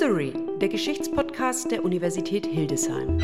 History, der Geschichtspodcast der Universität Hildesheim.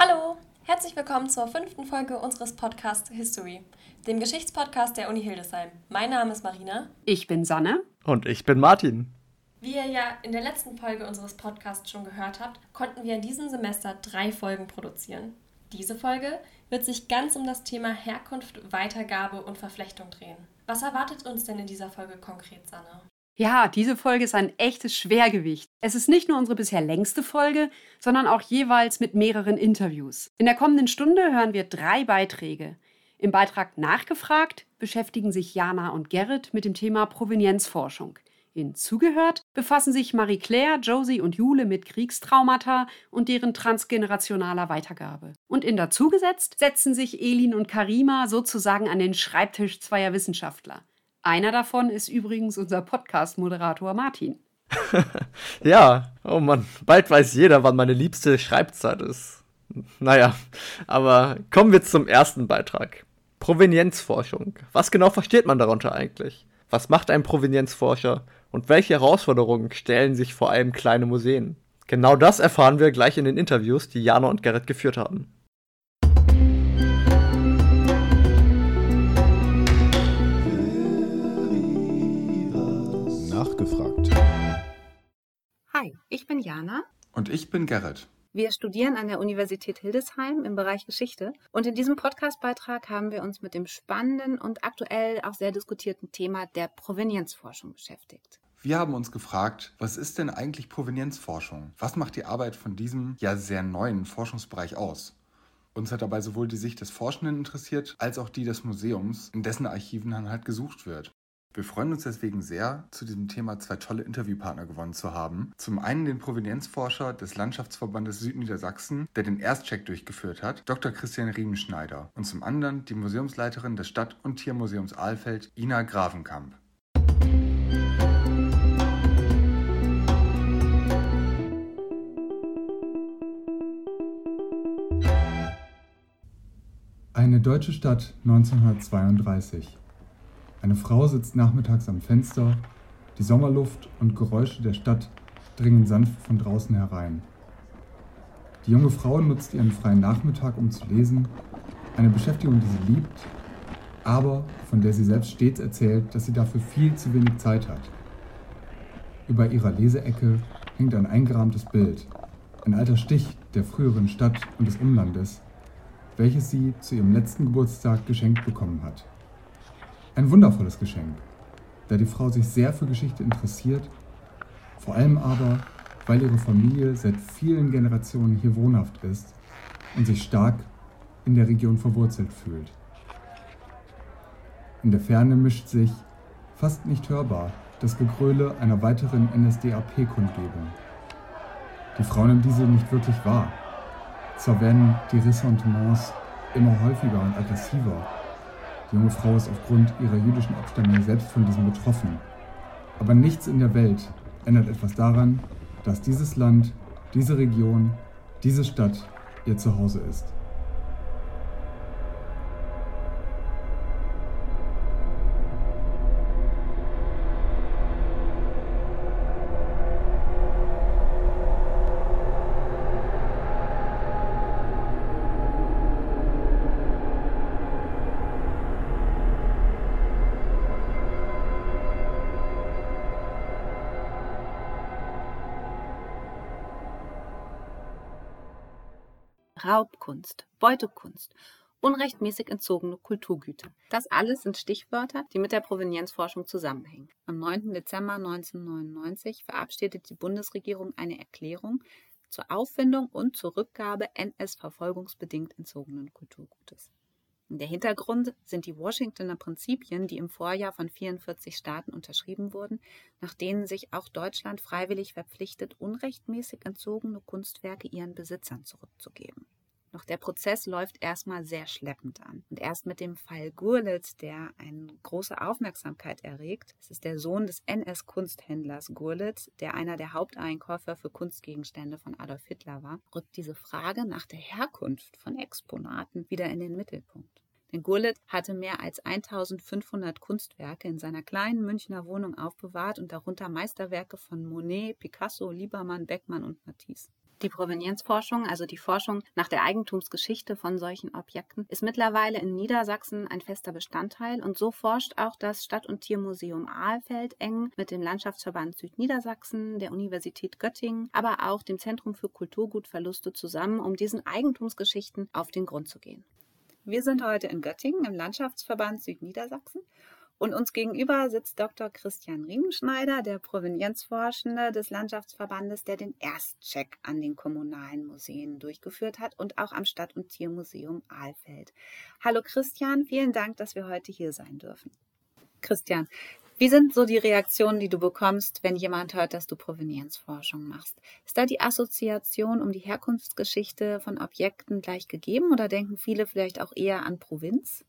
Hallo, herzlich willkommen zur fünften Folge unseres Podcasts History, dem Geschichtspodcast der Uni Hildesheim. Mein Name ist Marina. Ich bin Sanne. Und ich bin Martin. Wie ihr ja in der letzten Folge unseres Podcasts schon gehört habt, konnten wir in diesem Semester drei Folgen produzieren. Diese Folge wird sich ganz um das Thema Herkunft, Weitergabe und Verflechtung drehen. Was erwartet uns denn in dieser Folge konkret, Sanne? Ja, diese Folge ist ein echtes Schwergewicht. Es ist nicht nur unsere bisher längste Folge, sondern auch jeweils mit mehreren Interviews. In der kommenden Stunde hören wir drei Beiträge. Im Beitrag Nachgefragt beschäftigen sich Jana und Gerrit mit dem Thema Provenienzforschung. In Zugehört befassen sich Marie-Claire, Josie und Jule mit Kriegstraumata und deren transgenerationaler Weitergabe. Und in Dazugesetzt setzen sich Elin und Karima sozusagen an den Schreibtisch zweier Wissenschaftler. Einer davon ist übrigens unser Podcast-Moderator Martin. ja, oh Mann, bald weiß jeder, wann meine liebste Schreibzeit ist. Naja, aber kommen wir zum ersten Beitrag. Provenienzforschung. Was genau versteht man darunter eigentlich? Was macht ein Provenienzforscher und welche Herausforderungen stellen sich vor allem kleine Museen? Genau das erfahren wir gleich in den Interviews, die Jana und Gerrit geführt haben. Hi, ich bin Jana. Und ich bin Gerrit. Wir studieren an der Universität Hildesheim im Bereich Geschichte und in diesem Podcastbeitrag haben wir uns mit dem spannenden und aktuell auch sehr diskutierten Thema der Provenienzforschung beschäftigt. Wir haben uns gefragt, was ist denn eigentlich Provenienzforschung? Was macht die Arbeit von diesem ja sehr neuen Forschungsbereich aus? Uns hat dabei sowohl die Sicht des Forschenden interessiert, als auch die des Museums, in dessen Archiven dann halt gesucht wird. Wir freuen uns deswegen sehr, zu diesem Thema zwei tolle Interviewpartner gewonnen zu haben. Zum einen den Provenienzforscher des Landschaftsverbandes Südniedersachsen, der den Erstcheck durchgeführt hat, Dr. Christian Riemenschneider. Und zum anderen die Museumsleiterin des Stadt- und Tiermuseums Ahlfeld, Ina Gravenkamp. Eine deutsche Stadt 1932. Eine Frau sitzt nachmittags am Fenster, die Sommerluft und Geräusche der Stadt dringen sanft von draußen herein. Die junge Frau nutzt ihren freien Nachmittag, um zu lesen, eine Beschäftigung, die sie liebt, aber von der sie selbst stets erzählt, dass sie dafür viel zu wenig Zeit hat. Über ihrer Leseecke hängt ein eingerahmtes Bild, ein alter Stich der früheren Stadt und des Umlandes, welches sie zu ihrem letzten Geburtstag geschenkt bekommen hat. Ein wundervolles Geschenk, da die Frau sich sehr für Geschichte interessiert, vor allem aber, weil ihre Familie seit vielen Generationen hier wohnhaft ist und sich stark in der Region verwurzelt fühlt. In der Ferne mischt sich, fast nicht hörbar, das Gegröle einer weiteren NSDAP-Kundgebung. Die Frau nimmt diese nicht wirklich wahr. Zwar werden die Ressentiments immer häufiger und aggressiver, die junge Frau ist aufgrund ihrer jüdischen Abstammung selbst von diesem betroffen. Aber nichts in der Welt ändert etwas daran, dass dieses Land, diese Region, diese Stadt ihr Zuhause ist. Raubkunst, Beutekunst, unrechtmäßig entzogene Kulturgüter. Das alles sind Stichwörter, die mit der Provenienzforschung zusammenhängen. Am 9. Dezember 1999 verabschiedet die Bundesregierung eine Erklärung zur Auffindung und zur Rückgabe NS-verfolgungsbedingt entzogenen Kulturgutes. Der Hintergrund sind die Washingtoner Prinzipien, die im Vorjahr von 44 Staaten unterschrieben wurden, nach denen sich auch Deutschland freiwillig verpflichtet, unrechtmäßig entzogene Kunstwerke ihren Besitzern zurückzugeben. Doch der Prozess läuft erstmal sehr schleppend an. Und erst mit dem Fall Gurlitz, der eine große Aufmerksamkeit erregt, es ist der Sohn des NS-Kunsthändlers Gurlitz, der einer der Haupteinkäufer für Kunstgegenstände von Adolf Hitler war, rückt diese Frage nach der Herkunft von Exponaten wieder in den Mittelpunkt. Denn Gurlitt hatte mehr als 1500 Kunstwerke in seiner kleinen Münchner Wohnung aufbewahrt und darunter Meisterwerke von Monet, Picasso, Liebermann, Beckmann und Matisse. Die Provenienzforschung, also die Forschung nach der Eigentumsgeschichte von solchen Objekten, ist mittlerweile in Niedersachsen ein fester Bestandteil und so forscht auch das Stadt- und Tiermuseum Ahlfeld eng mit dem Landschaftsverband Südniedersachsen, der Universität Göttingen, aber auch dem Zentrum für Kulturgutverluste zusammen, um diesen Eigentumsgeschichten auf den Grund zu gehen. Wir sind heute in Göttingen im Landschaftsverband Südniedersachsen und uns gegenüber sitzt Dr. Christian Riemenschneider, der Provenienzforschende des Landschaftsverbandes, der den Erstcheck an den kommunalen Museen durchgeführt hat und auch am Stadt- und Tiermuseum Ahlfeld. Hallo Christian, vielen Dank, dass wir heute hier sein dürfen. Christian, wie sind so die Reaktionen, die du bekommst, wenn jemand hört, dass du Provenienzforschung machst? Ist da die Assoziation um die Herkunftsgeschichte von Objekten gleich gegeben oder denken viele vielleicht auch eher an Provinz?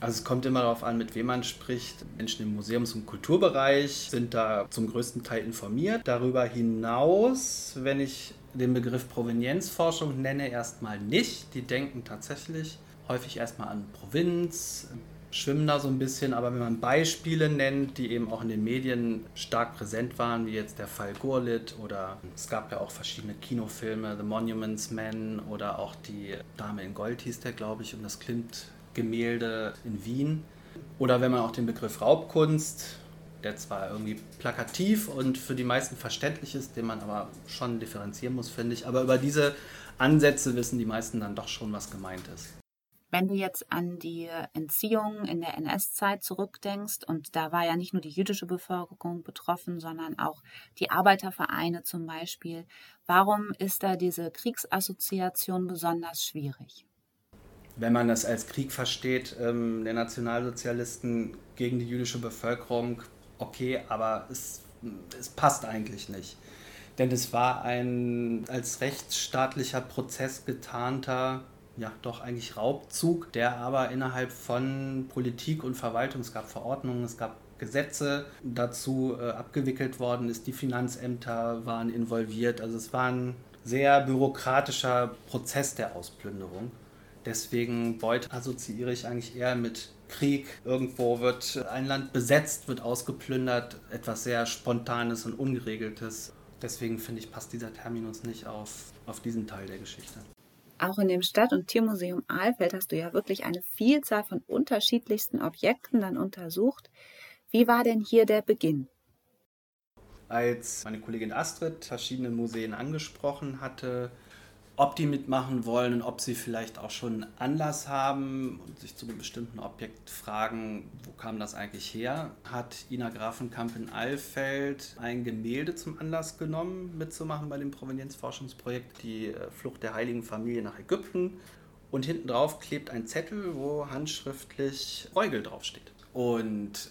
Also es kommt immer darauf an, mit wem man spricht. Menschen im Museums- und Kulturbereich sind da zum größten Teil informiert. Darüber hinaus, wenn ich den Begriff Provenienzforschung nenne, erstmal nicht. Die denken tatsächlich häufig erstmal an Provinz, schwimmen da so ein bisschen, aber wenn man Beispiele nennt, die eben auch in den Medien stark präsent waren, wie jetzt der Fall Gurlitt oder es gab ja auch verschiedene Kinofilme, The Monuments Men oder auch die Dame in Gold hieß der, glaube ich, und das Klimt Gemälde in Wien. Oder wenn man auch den Begriff Raubkunst, der zwar irgendwie plakativ und für die meisten verständlich ist, den man aber schon differenzieren muss, finde ich. Aber über diese Ansätze wissen die meisten dann doch schon, was gemeint ist. Wenn du jetzt an die Entziehung in der NS-Zeit zurückdenkst, und da war ja nicht nur die jüdische Bevölkerung betroffen, sondern auch die Arbeitervereine zum Beispiel, warum ist da diese Kriegsassoziation besonders schwierig? Wenn man das als Krieg versteht, ähm, der Nationalsozialisten gegen die jüdische Bevölkerung, okay, aber es, es passt eigentlich nicht. Denn es war ein als rechtsstaatlicher Prozess getarnter, ja doch eigentlich Raubzug, der aber innerhalb von Politik und Verwaltung, es gab Verordnungen, es gab Gesetze dazu äh, abgewickelt worden ist, die Finanzämter waren involviert. Also es war ein sehr bürokratischer Prozess der Ausplünderung. Deswegen Beute assoziiere ich eigentlich eher mit Krieg. Irgendwo wird ein Land besetzt, wird ausgeplündert, etwas sehr Spontanes und Ungeregeltes. Deswegen finde ich, passt dieser Terminus nicht auf, auf diesen Teil der Geschichte. Auch in dem Stadt- und Tiermuseum Ahlfeld hast du ja wirklich eine Vielzahl von unterschiedlichsten Objekten dann untersucht. Wie war denn hier der Beginn? Als meine Kollegin Astrid verschiedene Museen angesprochen hatte, ob die mitmachen wollen und ob sie vielleicht auch schon Anlass haben und sich zu einem bestimmten Objekt fragen, wo kam das eigentlich her, hat Ina Grafenkamp in Alfeld ein Gemälde zum Anlass genommen, mitzumachen bei dem Provenienzforschungsprojekt, die äh, Flucht der Heiligen Familie nach Ägypten. Und hinten drauf klebt ein Zettel, wo handschriftlich Bräugel draufsteht. Und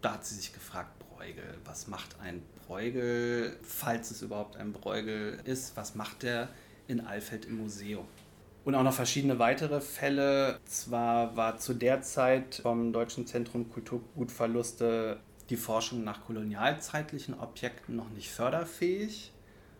da hat sie sich gefragt, Bräugel, was macht ein Bräugel, falls es überhaupt ein Bräugel ist, was macht der in Alfeld im Museum. Und auch noch verschiedene weitere Fälle. Zwar war zu der Zeit vom Deutschen Zentrum Kulturgutverluste die Forschung nach kolonialzeitlichen Objekten noch nicht förderfähig.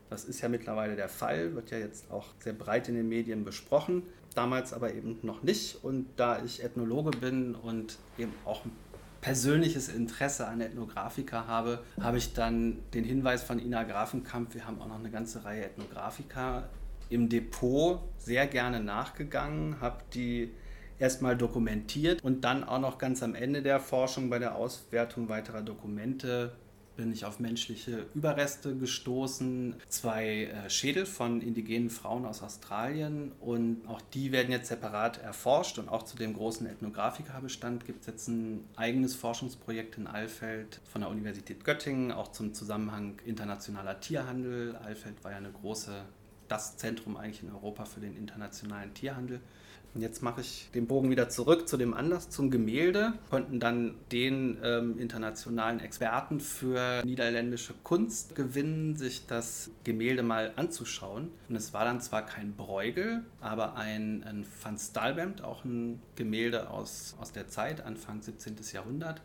Das ist ja mittlerweile der Fall, wird ja jetzt auch sehr breit in den Medien besprochen. Damals aber eben noch nicht. Und da ich Ethnologe bin und eben auch ein persönliches Interesse an Ethnographiker habe, habe ich dann den Hinweis von Ina Grafenkamp, wir haben auch noch eine ganze Reihe Ethnographiker im Depot sehr gerne nachgegangen, habe die erstmal dokumentiert und dann auch noch ganz am Ende der Forschung bei der Auswertung weiterer Dokumente bin ich auf menschliche Überreste gestoßen. Zwei äh, Schädel von indigenen Frauen aus Australien und auch die werden jetzt separat erforscht und auch zu dem großen Ethnographikerbestand gibt es jetzt ein eigenes Forschungsprojekt in Alfeld von der Universität Göttingen, auch zum Zusammenhang internationaler Tierhandel. Alfeld war ja eine große das Zentrum eigentlich in Europa für den internationalen Tierhandel. Und jetzt mache ich den Bogen wieder zurück zu dem Anlass, zum Gemälde. Konnten dann den ähm, internationalen Experten für niederländische Kunst gewinnen, sich das Gemälde mal anzuschauen. Und es war dann zwar kein Bruegel, aber ein, ein Van Stalbemt, auch ein Gemälde aus, aus der Zeit, Anfang 17. Jahrhundert.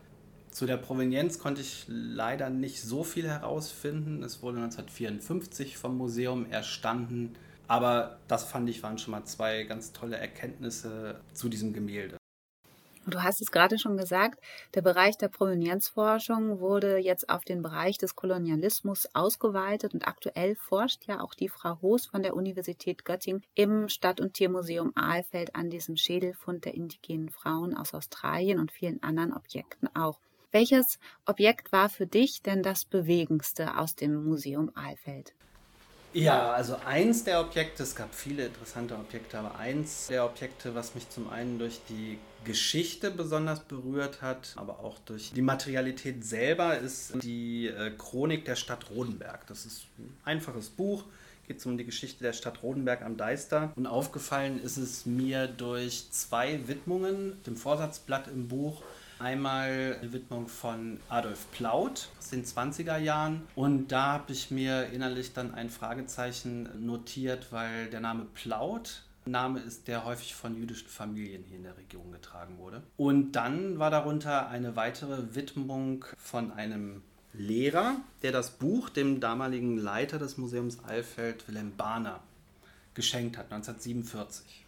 Zu der Provenienz konnte ich leider nicht so viel herausfinden. Es wurde 1954 vom Museum erstanden. Aber das fand ich waren schon mal zwei ganz tolle Erkenntnisse zu diesem Gemälde. Du hast es gerade schon gesagt, der Bereich der Provenienzforschung wurde jetzt auf den Bereich des Kolonialismus ausgeweitet und aktuell forscht ja auch die Frau Hoos von der Universität Göttingen im Stadt- und Tiermuseum Aalfeld an diesem Schädelfund der indigenen Frauen aus Australien und vielen anderen Objekten auch. Welches Objekt war für dich denn das bewegendste aus dem Museum Aalfeld? Ja, also eins der Objekte, es gab viele interessante Objekte, aber eins der Objekte, was mich zum einen durch die Geschichte besonders berührt hat, aber auch durch die Materialität selber, ist die äh, Chronik der Stadt Rodenberg. Das ist ein einfaches Buch, geht um die Geschichte der Stadt Rodenberg am Deister. Und aufgefallen ist es mir durch zwei Widmungen, dem Vorsatzblatt im Buch Einmal eine Widmung von Adolf Plaut aus den 20er Jahren. Und da habe ich mir innerlich dann ein Fragezeichen notiert, weil der Name Plaut Name ist, der häufig von jüdischen Familien hier in der Region getragen wurde. Und dann war darunter eine weitere Widmung von einem Lehrer, der das Buch dem damaligen Leiter des Museums Alfeld, Wilhelm Bahner, geschenkt hat, 1947.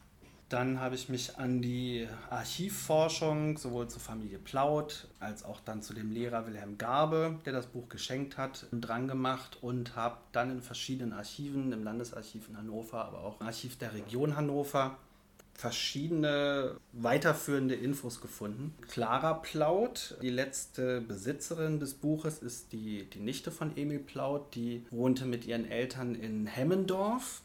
Dann habe ich mich an die Archivforschung sowohl zur Familie Plaut als auch dann zu dem Lehrer Wilhelm Garbe, der das Buch geschenkt hat, dran gemacht und habe dann in verschiedenen Archiven, im Landesarchiv in Hannover, aber auch im Archiv der Region Hannover, verschiedene weiterführende Infos gefunden. Clara Plaut, die letzte Besitzerin des Buches, ist die, die Nichte von Emil Plaut. Die wohnte mit ihren Eltern in Hemmendorf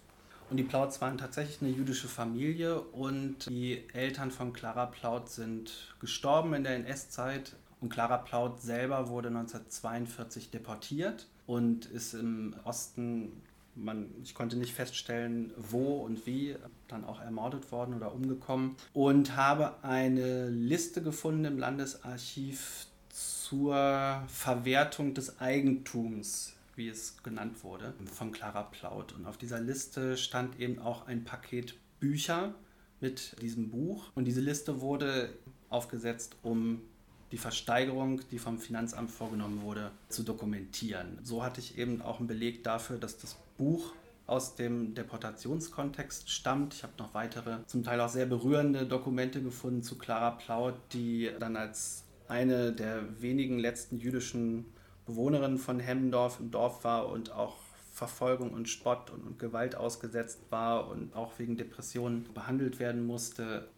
und die Plauts waren tatsächlich eine jüdische Familie und die Eltern von Clara Plaut sind gestorben in der NS-Zeit. Und Clara Plaut selber wurde 1942 deportiert und ist im Osten, man, ich konnte nicht feststellen, wo und wie, dann auch ermordet worden oder umgekommen. Und habe eine Liste gefunden im Landesarchiv zur Verwertung des Eigentums wie es genannt wurde, von Clara Plaut. Und auf dieser Liste stand eben auch ein Paket Bücher mit diesem Buch. Und diese Liste wurde aufgesetzt, um die Versteigerung, die vom Finanzamt vorgenommen wurde, zu dokumentieren. So hatte ich eben auch einen Beleg dafür, dass das Buch aus dem Deportationskontext stammt. Ich habe noch weitere, zum Teil auch sehr berührende Dokumente gefunden zu Clara Plaut, die dann als eine der wenigen letzten jüdischen Bewohnerin von Hemmendorf im Dorf war und auch Verfolgung und Spott und, und Gewalt ausgesetzt war und auch wegen Depressionen behandelt werden musste.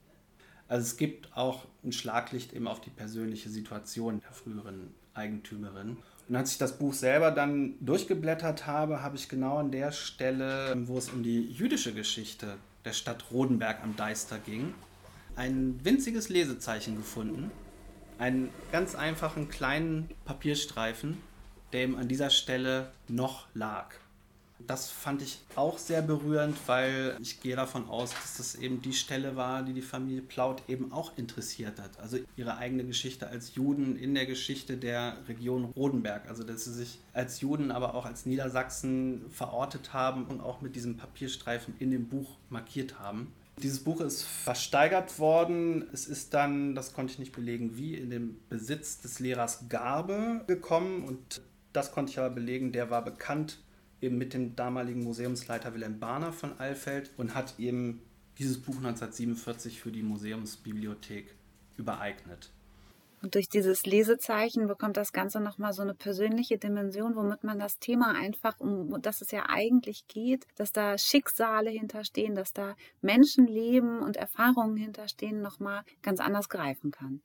Also es gibt auch ein Schlaglicht eben auf die persönliche Situation der früheren Eigentümerin. Und als ich das Buch selber dann durchgeblättert habe, habe ich genau an der Stelle, wo es um die jüdische Geschichte der Stadt Rodenberg am Deister ging, ein winziges Lesezeichen gefunden, einen ganz einfachen kleinen Papierstreifen, der ihm an dieser Stelle noch lag. Das fand ich auch sehr berührend, weil ich gehe davon aus, dass das eben die Stelle war, die die Familie Plaut eben auch interessiert hat. Also ihre eigene Geschichte als Juden in der Geschichte der Region Rodenberg. Also dass sie sich als Juden, aber auch als Niedersachsen verortet haben und auch mit diesem Papierstreifen in dem Buch markiert haben. Dieses Buch ist versteigert worden. Es ist dann, das konnte ich nicht belegen, wie in den Besitz des Lehrers Garbe gekommen. Und das konnte ich aber belegen, der war bekannt eben mit dem damaligen Museumsleiter Wilhelm Bahner von Alfeld und hat eben dieses Buch 1947 für die Museumsbibliothek übereignet. Und durch dieses Lesezeichen bekommt das Ganze nochmal so eine persönliche Dimension, womit man das Thema einfach, um das es ja eigentlich geht, dass da Schicksale hinterstehen, dass da Menschenleben und Erfahrungen hinterstehen, nochmal ganz anders greifen kann.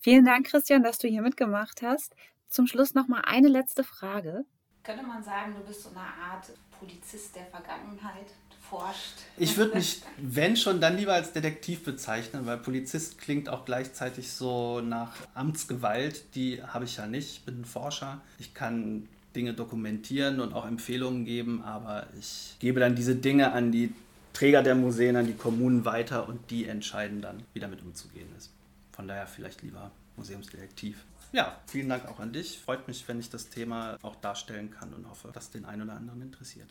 Vielen Dank, Christian, dass du hier mitgemacht hast. Zum Schluss nochmal eine letzte Frage. Könnte man sagen, du bist so eine Art Polizist der Vergangenheit? Forscht. Ich würde mich, wenn schon, dann lieber als Detektiv bezeichnen, weil Polizist klingt auch gleichzeitig so nach Amtsgewalt. Die habe ich ja nicht. Ich bin ein Forscher. Ich kann Dinge dokumentieren und auch Empfehlungen geben, aber ich gebe dann diese Dinge an die Träger der Museen, an die Kommunen weiter und die entscheiden dann, wie damit umzugehen ist. Von daher vielleicht lieber Museumsdetektiv. Ja, vielen Dank auch an dich. Freut mich, wenn ich das Thema auch darstellen kann und hoffe, dass den einen oder anderen interessiert.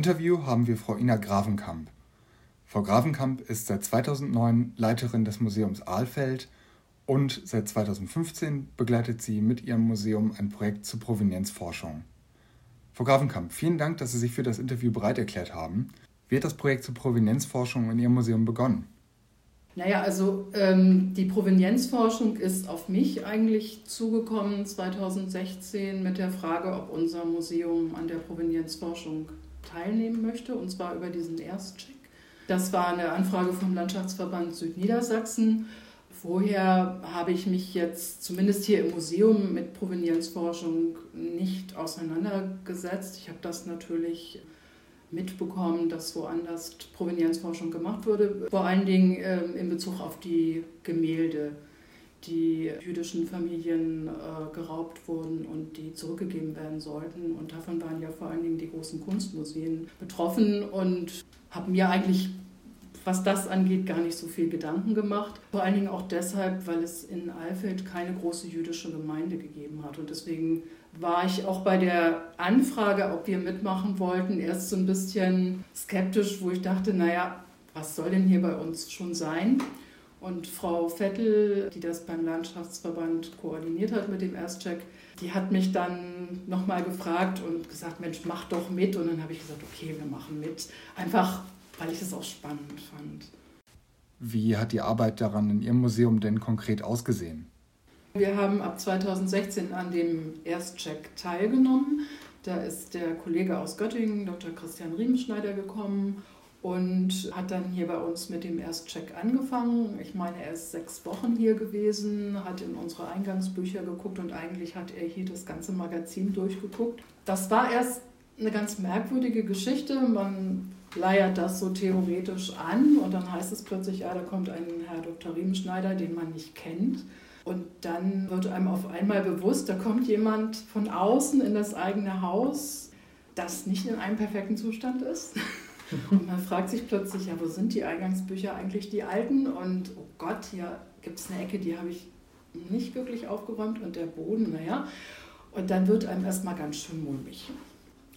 Interview haben wir Frau Ina Gravenkamp. Frau Gravenkamp ist seit 2009 Leiterin des Museums Aalfeld Und seit 2015 begleitet sie mit ihrem Museum ein Projekt zur Provenienzforschung. Frau Grafenkamp, vielen Dank, dass Sie sich für das Interview bereit erklärt haben. Wie hat das Projekt zur Provenienzforschung in Ihrem Museum begonnen? Naja, also ähm, die Provenienzforschung ist auf mich eigentlich zugekommen 2016 mit der Frage, ob unser Museum an der Provenienzforschung teilnehmen möchte, und zwar über diesen Erstcheck. Das war eine Anfrage vom Landschaftsverband Südniedersachsen. Vorher habe ich mich jetzt zumindest hier im Museum mit Provenienzforschung nicht auseinandergesetzt. Ich habe das natürlich mitbekommen, dass woanders Provenienzforschung gemacht wurde, vor allen Dingen ähm, in Bezug auf die Gemälde, die jüdischen Familien äh, geraubt wurden und die zurückgegeben werden sollten. Und davon waren ja vor allen Dingen die großen Kunstmuseen betroffen und habe mir eigentlich, was das angeht, gar nicht so viel Gedanken gemacht. Vor allen Dingen auch deshalb, weil es in Alfeld keine große jüdische Gemeinde gegeben hat. Und deswegen war ich auch bei der Anfrage, ob wir mitmachen wollten, erst so ein bisschen skeptisch, wo ich dachte, naja, was soll denn hier bei uns schon sein? Und Frau Vettel, die das beim Landschaftsverband koordiniert hat mit dem Erstcheck, die hat mich dann nochmal gefragt und gesagt, Mensch, mach doch mit. Und dann habe ich gesagt, okay, wir machen mit. Einfach, weil ich es auch spannend fand. Wie hat die Arbeit daran in Ihrem Museum denn konkret ausgesehen? Wir haben ab 2016 an dem Erstcheck teilgenommen. Da ist der Kollege aus Göttingen, Dr. Christian Riemenschneider, gekommen und hat dann hier bei uns mit dem Erstcheck angefangen. Ich meine, er ist sechs Wochen hier gewesen, hat in unsere Eingangsbücher geguckt und eigentlich hat er hier das ganze Magazin durchgeguckt. Das war erst eine ganz merkwürdige Geschichte. Man leiert das so theoretisch an und dann heißt es plötzlich, ja, da kommt ein Herr Dr. Riemenschneider, den man nicht kennt. Und dann wird einem auf einmal bewusst, da kommt jemand von außen in das eigene Haus, das nicht in einem perfekten Zustand ist. Und man fragt sich plötzlich, ja, wo sind die Eingangsbücher eigentlich, die alten? Und oh Gott, hier gibt es eine Ecke, die habe ich nicht wirklich aufgeräumt und der Boden, naja. Und dann wird einem erstmal ganz schön mulmig.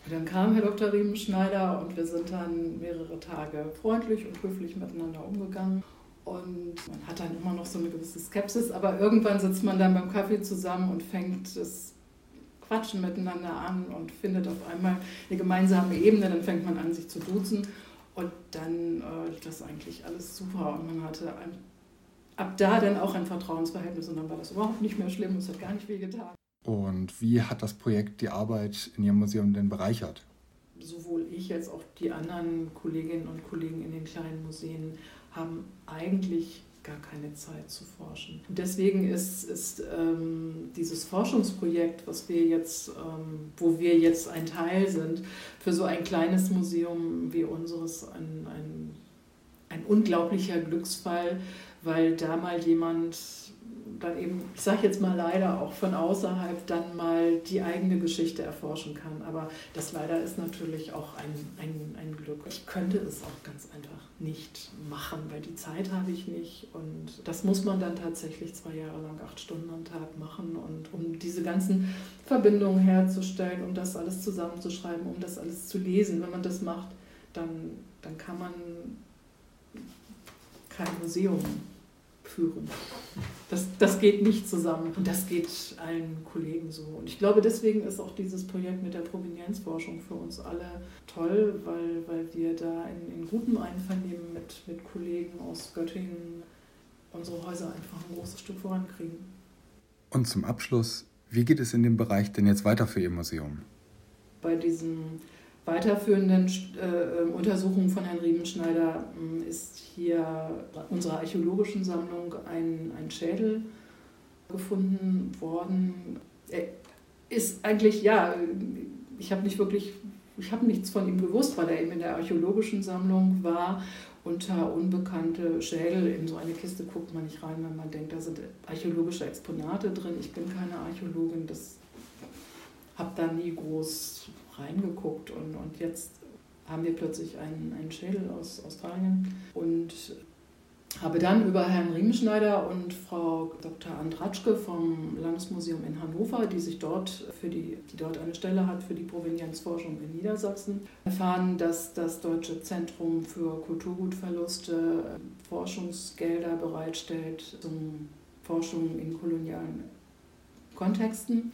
Und dann kam Herr Dr. Riemenschneider und wir sind dann mehrere Tage freundlich und höflich miteinander umgegangen. Und man hat dann immer noch so eine gewisse Skepsis, aber irgendwann sitzt man dann beim Kaffee zusammen und fängt das Quatschen miteinander an und findet auf einmal eine gemeinsame Ebene. Dann fängt man an, sich zu duzen und dann äh, ist das eigentlich alles super. Und man hatte ein, ab da dann auch ein Vertrauensverhältnis und dann war das überhaupt nicht mehr schlimm und es hat gar nicht wehgetan. Und wie hat das Projekt die Arbeit in Ihrem Museum denn bereichert? Sowohl ich als auch die anderen Kolleginnen und Kollegen in den kleinen Museen haben eigentlich gar keine Zeit zu forschen. Und deswegen ist, ist ähm, dieses Forschungsprojekt, was wir jetzt, ähm, wo wir jetzt ein Teil sind, für so ein kleines Museum wie unseres ein, ein, ein unglaublicher Glücksfall, weil da mal jemand dann eben, ich sage jetzt mal leider auch von außerhalb, dann mal die eigene Geschichte erforschen kann. Aber das leider ist natürlich auch ein, ein, ein Glück. Ich könnte es auch ganz einfach nicht machen, weil die Zeit habe ich nicht. Und das muss man dann tatsächlich zwei Jahre lang acht Stunden am Tag machen. Und um diese ganzen Verbindungen herzustellen, um das alles zusammenzuschreiben, um das alles zu lesen, wenn man das macht, dann, dann kann man kein Museum führen. Das, das geht nicht zusammen und das geht allen Kollegen so. Und ich glaube, deswegen ist auch dieses Projekt mit der Provenienzforschung für uns alle toll, weil, weil wir da in, in gutem Einvernehmen mit, mit Kollegen aus Göttingen unsere Häuser einfach ein großes Stück vorankriegen. Und zum Abschluss, wie geht es in dem Bereich denn jetzt weiter für Ihr Museum? Bei diesem weiterführenden äh, Untersuchungen von Herrn Riemenschneider äh, ist hier unserer archäologischen Sammlung ein, ein Schädel gefunden worden. Er ist eigentlich, ja, ich habe nicht wirklich, ich habe nichts von ihm gewusst, weil er eben in der archäologischen Sammlung war. Unter unbekannte Schädel in so eine Kiste guckt man nicht rein, wenn man denkt, da sind archäologische Exponate drin. Ich bin keine Archäologin, das habe da nie groß reingeguckt und, und jetzt haben wir plötzlich einen, einen Schädel aus Australien und habe dann über Herrn Riemenschneider und Frau Dr. Andratschke vom Landesmuseum in Hannover, die sich dort für die, die dort eine Stelle hat für die Provenienzforschung in Niedersachsen, erfahren, dass das Deutsche Zentrum für Kulturgutverluste Forschungsgelder bereitstellt zum Forschung in kolonialen Kontexten.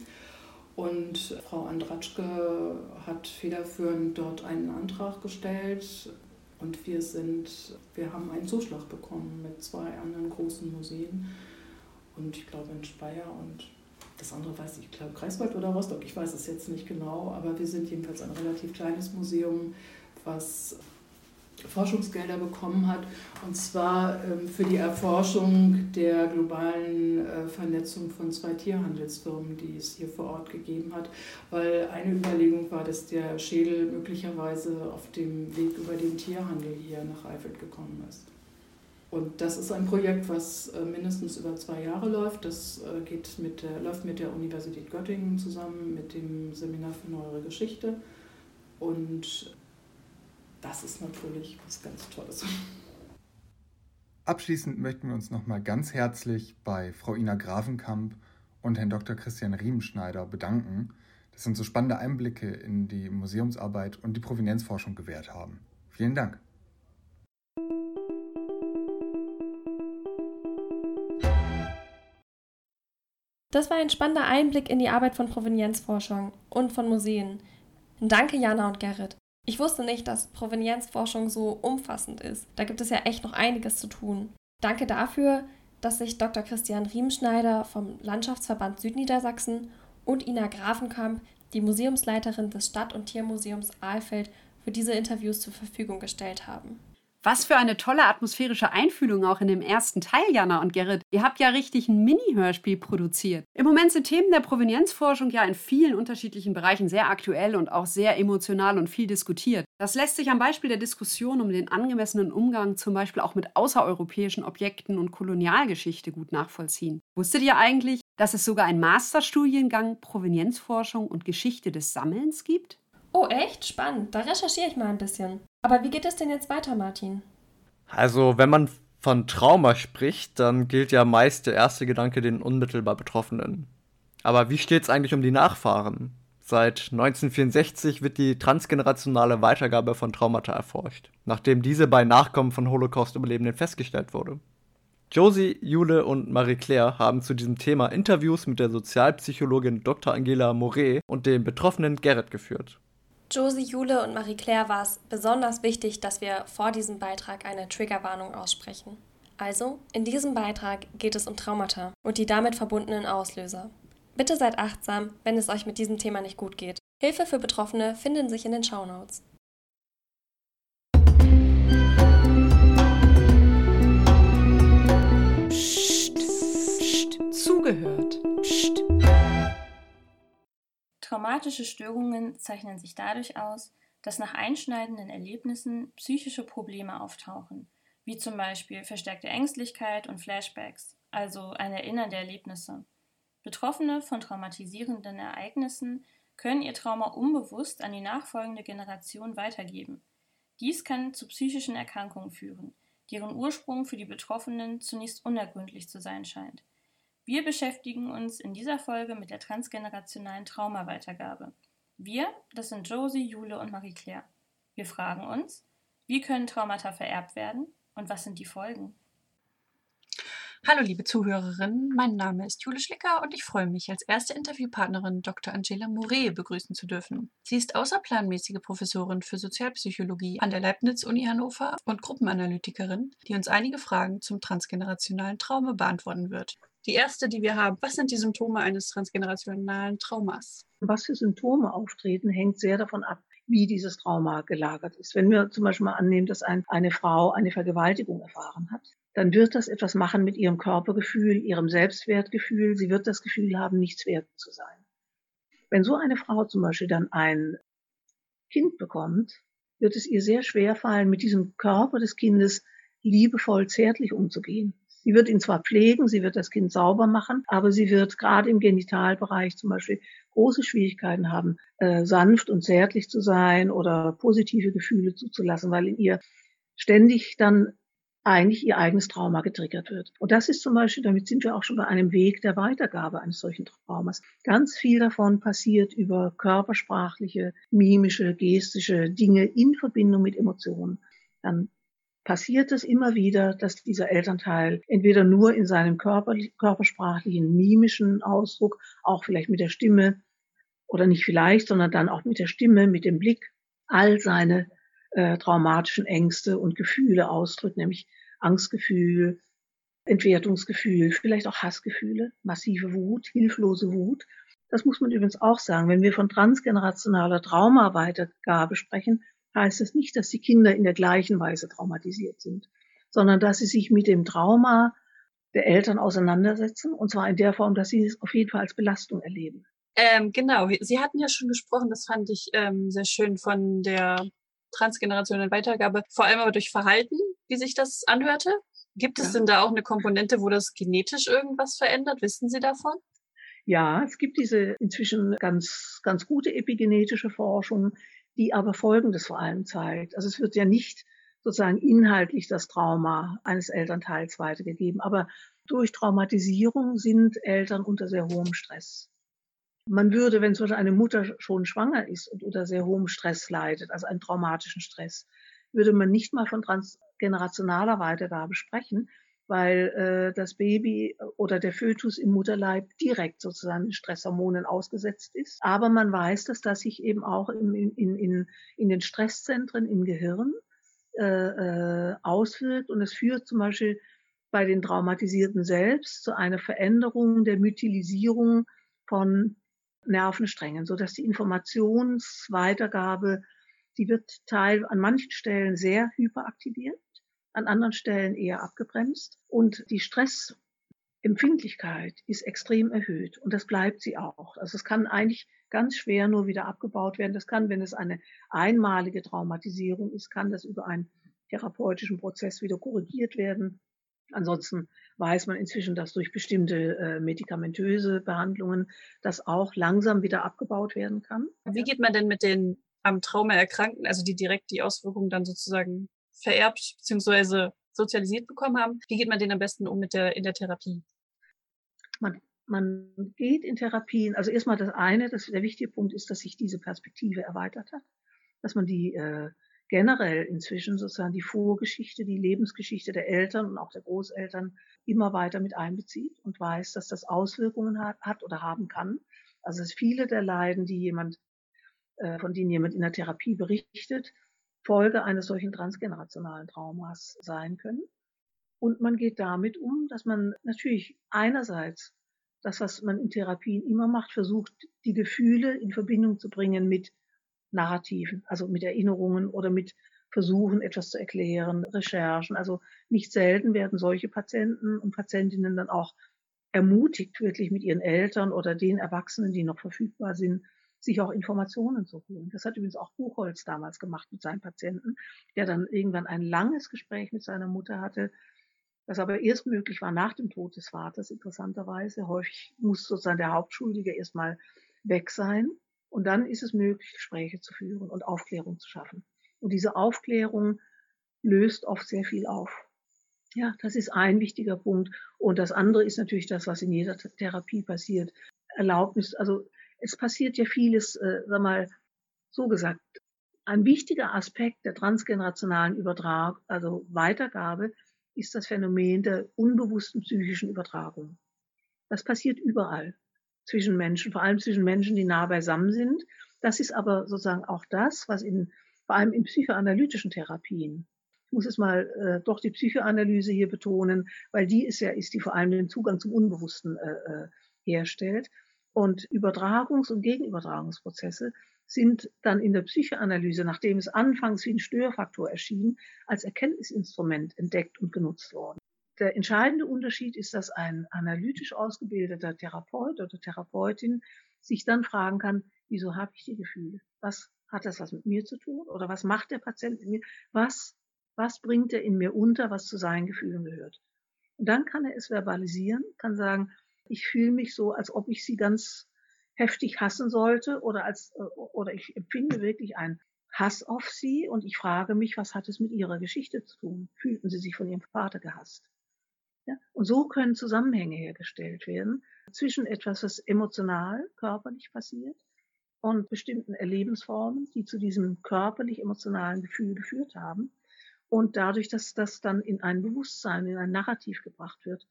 Und Frau Andratschke hat federführend dort einen Antrag gestellt. Und wir sind, wir haben einen Zuschlag bekommen mit zwei anderen großen Museen. Und ich glaube in Speyer und das andere weiß ich, ich glaube Greifswald oder Rostock, ich weiß es jetzt nicht genau, aber wir sind jedenfalls ein relativ kleines Museum, was Forschungsgelder bekommen hat, und zwar ähm, für die Erforschung der globalen äh, Vernetzung von zwei Tierhandelsfirmen, die es hier vor Ort gegeben hat, weil eine Überlegung war, dass der Schädel möglicherweise auf dem Weg über den Tierhandel hier nach Eifeld gekommen ist. Und das ist ein Projekt, was äh, mindestens über zwei Jahre läuft. Das äh, geht mit der, läuft mit der Universität Göttingen zusammen, mit dem Seminar für Neuere Geschichte. Und das ist natürlich was ganz Tolles. Abschließend möchten wir uns nochmal ganz herzlich bei Frau Ina Grafenkamp und Herrn Dr. Christian Riemenschneider bedanken, dass sie uns so spannende Einblicke in die Museumsarbeit und die Provenienzforschung gewährt haben. Vielen Dank. Das war ein spannender Einblick in die Arbeit von Provenienzforschung und von Museen. Danke, Jana und Gerrit. Ich wusste nicht, dass Provenienzforschung so umfassend ist. Da gibt es ja echt noch einiges zu tun. Danke dafür, dass sich Dr. Christian Riemschneider vom Landschaftsverband Südniedersachsen und Ina Grafenkamp, die Museumsleiterin des Stadt- und Tiermuseums Ahlfeld, für diese Interviews zur Verfügung gestellt haben. Was für eine tolle atmosphärische Einfühlung auch in dem ersten Teil, Jana und Gerrit. Ihr habt ja richtig ein Mini-Hörspiel produziert. Im Moment sind Themen der Provenienzforschung ja in vielen unterschiedlichen Bereichen sehr aktuell und auch sehr emotional und viel diskutiert. Das lässt sich am Beispiel der Diskussion um den angemessenen Umgang zum Beispiel auch mit außereuropäischen Objekten und Kolonialgeschichte gut nachvollziehen. Wusstet ihr eigentlich, dass es sogar einen Masterstudiengang Provenienzforschung und Geschichte des Sammelns gibt? Oh, echt? Spannend. Da recherchiere ich mal ein bisschen. Aber wie geht es denn jetzt weiter, Martin? Also, wenn man von Trauma spricht, dann gilt ja meist der erste Gedanke den unmittelbar Betroffenen. Aber wie steht es eigentlich um die Nachfahren? Seit 1964 wird die transgenerationale Weitergabe von Traumata erforscht, nachdem diese bei Nachkommen von Holocaust-Überlebenden festgestellt wurde. Josie, Jule und Marie-Claire haben zu diesem Thema Interviews mit der Sozialpsychologin Dr. Angela Moret und dem Betroffenen Gerrit geführt. Josie, Jule und Marie-Claire war es besonders wichtig, dass wir vor diesem Beitrag eine Triggerwarnung aussprechen. Also, in diesem Beitrag geht es um Traumata und die damit verbundenen Auslöser. Bitte seid achtsam, wenn es euch mit diesem Thema nicht gut geht. Hilfe für Betroffene finden sich in den Shownotes. Traumatische Störungen zeichnen sich dadurch aus, dass nach einschneidenden Erlebnissen psychische Probleme auftauchen, wie zum Beispiel verstärkte Ängstlichkeit und Flashbacks, also ein Erinnern der Erlebnisse. Betroffene von traumatisierenden Ereignissen können ihr Trauma unbewusst an die nachfolgende Generation weitergeben. Dies kann zu psychischen Erkrankungen führen, deren Ursprung für die Betroffenen zunächst unergründlich zu sein scheint. Wir beschäftigen uns in dieser Folge mit der transgenerationalen Traumaweitergabe. Wir, das sind Josie, Jule und Marie-Claire. Wir fragen uns, wie können Traumata vererbt werden und was sind die Folgen? Hallo liebe Zuhörerinnen, mein Name ist Jule Schlicker und ich freue mich, als erste Interviewpartnerin Dr. Angela Moret begrüßen zu dürfen. Sie ist außerplanmäßige Professorin für Sozialpsychologie an der Leibniz-Uni Hannover und Gruppenanalytikerin, die uns einige Fragen zum transgenerationalen Trauma beantworten wird. Die erste, die wir haben, was sind die Symptome eines transgenerationalen Traumas? Was für Symptome auftreten, hängt sehr davon ab, wie dieses Trauma gelagert ist. Wenn wir zum Beispiel mal annehmen, dass ein, eine Frau eine Vergewaltigung erfahren hat, dann wird das etwas machen mit ihrem Körpergefühl, ihrem Selbstwertgefühl. Sie wird das Gefühl haben, nichts wert zu sein. Wenn so eine Frau zum Beispiel dann ein Kind bekommt, wird es ihr sehr schwer fallen, mit diesem Körper des Kindes liebevoll, zärtlich umzugehen. Sie wird ihn zwar pflegen, sie wird das Kind sauber machen, aber sie wird gerade im Genitalbereich zum Beispiel große Schwierigkeiten haben, äh, sanft und zärtlich zu sein oder positive Gefühle zuzulassen, weil in ihr ständig dann eigentlich ihr eigenes Trauma getriggert wird. Und das ist zum Beispiel, damit sind wir auch schon bei einem Weg der Weitergabe eines solchen Traumas. Ganz viel davon passiert über körpersprachliche, mimische, gestische Dinge in Verbindung mit Emotionen. Dann passiert es immer wieder, dass dieser Elternteil entweder nur in seinem Körper, körpersprachlichen, mimischen Ausdruck, auch vielleicht mit der Stimme, oder nicht vielleicht, sondern dann auch mit der Stimme, mit dem Blick, all seine äh, traumatischen Ängste und Gefühle ausdrückt, nämlich Angstgefühl, Entwertungsgefühl, vielleicht auch Hassgefühle, massive Wut, hilflose Wut. Das muss man übrigens auch sagen. Wenn wir von transgenerationaler Traumaweitergabe sprechen, heißt das nicht, dass die Kinder in der gleichen Weise traumatisiert sind, sondern dass sie sich mit dem Trauma der Eltern auseinandersetzen, und zwar in der Form, dass sie es auf jeden Fall als Belastung erleben. Ähm, genau, Sie hatten ja schon gesprochen, das fand ich ähm, sehr schön von der transgenerationellen Weitergabe, vor allem aber durch Verhalten, wie sich das anhörte. Gibt es ja. denn da auch eine Komponente, wo das genetisch irgendwas verändert? Wissen Sie davon? Ja, es gibt diese inzwischen ganz, ganz gute epigenetische Forschung, die aber Folgendes vor allem zeigt. Also es wird ja nicht sozusagen inhaltlich das Trauma eines Elternteils weitergegeben, aber durch Traumatisierung sind Eltern unter sehr hohem Stress. Man würde, wenn zum Beispiel eine Mutter schon schwanger ist und unter sehr hohem Stress leidet, also einen traumatischen Stress, würde man nicht mal von transgenerationaler Weitergabe sprechen, weil äh, das Baby oder der Fötus im Mutterleib direkt sozusagen Stresshormonen ausgesetzt ist. Aber man weiß, dass das sich eben auch in, in, in, in den Stresszentren im Gehirn äh, äh, auswirkt und es führt zum Beispiel bei den Traumatisierten selbst zu einer Veränderung der Mythilisierung von Nervensträngen, so dass die Informationsweitergabe, die wird teil an manchen Stellen sehr hyperaktiviert, an anderen Stellen eher abgebremst und die Stressempfindlichkeit ist extrem erhöht und das bleibt sie auch. Also es kann eigentlich ganz schwer nur wieder abgebaut werden. Das kann, wenn es eine einmalige Traumatisierung ist, kann das über einen therapeutischen Prozess wieder korrigiert werden. Ansonsten weiß man inzwischen, dass durch bestimmte äh, medikamentöse Behandlungen das auch langsam wieder abgebaut werden kann. Wie geht man denn mit den am Trauma Erkrankten, also die direkt die Auswirkungen dann sozusagen vererbt bzw. sozialisiert bekommen haben, wie geht man denen am besten um mit der, in der Therapie? Man, man geht in Therapien, also erstmal das eine, das, der wichtige Punkt ist, dass sich diese Perspektive erweitert hat, dass man die äh, generell inzwischen sozusagen die Vorgeschichte, die Lebensgeschichte der Eltern und auch der Großeltern immer weiter mit einbezieht und weiß, dass das Auswirkungen hat, hat oder haben kann. Also dass viele der Leiden, die jemand, äh, von denen jemand in der Therapie berichtet, Folge eines solchen transgenerationalen Traumas sein können. Und man geht damit um, dass man natürlich einerseits das, was man in Therapien immer macht, versucht, die Gefühle in Verbindung zu bringen mit Narrativen, also mit Erinnerungen oder mit Versuchen, etwas zu erklären, Recherchen. Also nicht selten werden solche Patienten und Patientinnen dann auch ermutigt, wirklich mit ihren Eltern oder den Erwachsenen, die noch verfügbar sind, sich auch Informationen zu holen. Das hat übrigens auch Buchholz damals gemacht mit seinen Patienten, der dann irgendwann ein langes Gespräch mit seiner Mutter hatte, das aber erst möglich war nach dem Tod des Vaters, interessanterweise. Häufig muss sozusagen der Hauptschuldige erstmal weg sein. Und dann ist es möglich, Gespräche zu führen und Aufklärung zu schaffen. Und diese Aufklärung löst oft sehr viel auf. Ja, das ist ein wichtiger Punkt. Und das andere ist natürlich das, was in jeder Therapie passiert. Erlaubnis, also es passiert ja vieles, äh, sag mal, so gesagt. Ein wichtiger Aspekt der transgenerationalen Übertragung, also Weitergabe, ist das Phänomen der unbewussten psychischen Übertragung. Das passiert überall zwischen Menschen, vor allem zwischen Menschen, die nah beisammen sind. Das ist aber sozusagen auch das, was in, vor allem in psychoanalytischen Therapien, ich muss es mal äh, doch die Psychoanalyse hier betonen, weil die ist ja, ist die vor allem den Zugang zum Unbewussten äh, äh herstellt. Und Übertragungs- und Gegenübertragungsprozesse sind dann in der Psychoanalyse, nachdem es anfangs wie ein Störfaktor erschien, als Erkenntnisinstrument entdeckt und genutzt worden der entscheidende Unterschied ist, dass ein analytisch ausgebildeter Therapeut oder Therapeutin sich dann fragen kann, wieso habe ich die Gefühle? Was hat das was mit mir zu tun? Oder was macht der Patient mit mir? Was, was bringt er in mir unter, was zu seinen Gefühlen gehört? Und dann kann er es verbalisieren, kann sagen, ich fühle mich so, als ob ich sie ganz heftig hassen sollte oder als, oder ich empfinde wirklich einen Hass auf sie und ich frage mich, was hat es mit ihrer Geschichte zu tun? Fühlten sie sich von ihrem Vater gehasst? Ja? Und so können Zusammenhänge hergestellt werden zwischen etwas, was emotional, körperlich passiert und bestimmten Erlebensformen, die zu diesem körperlich-emotionalen Gefühl geführt haben. Und dadurch, dass das dann in ein Bewusstsein, in ein Narrativ gebracht wird,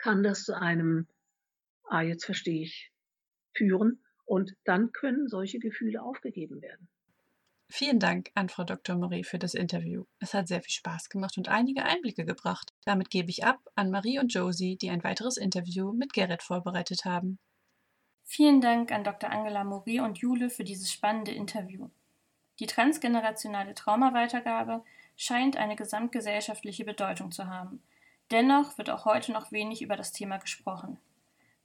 kann das zu einem, ah, jetzt verstehe ich, führen. Und dann können solche Gefühle aufgegeben werden. Vielen Dank an Frau Dr. Marie für das Interview. Es hat sehr viel Spaß gemacht und einige Einblicke gebracht. Damit gebe ich ab an Marie und Josie, die ein weiteres Interview mit Gerrit vorbereitet haben. Vielen Dank an Dr. Angela Marie und Jule für dieses spannende Interview. Die transgenerationale Traumaweitergabe scheint eine gesamtgesellschaftliche Bedeutung zu haben. Dennoch wird auch heute noch wenig über das Thema gesprochen.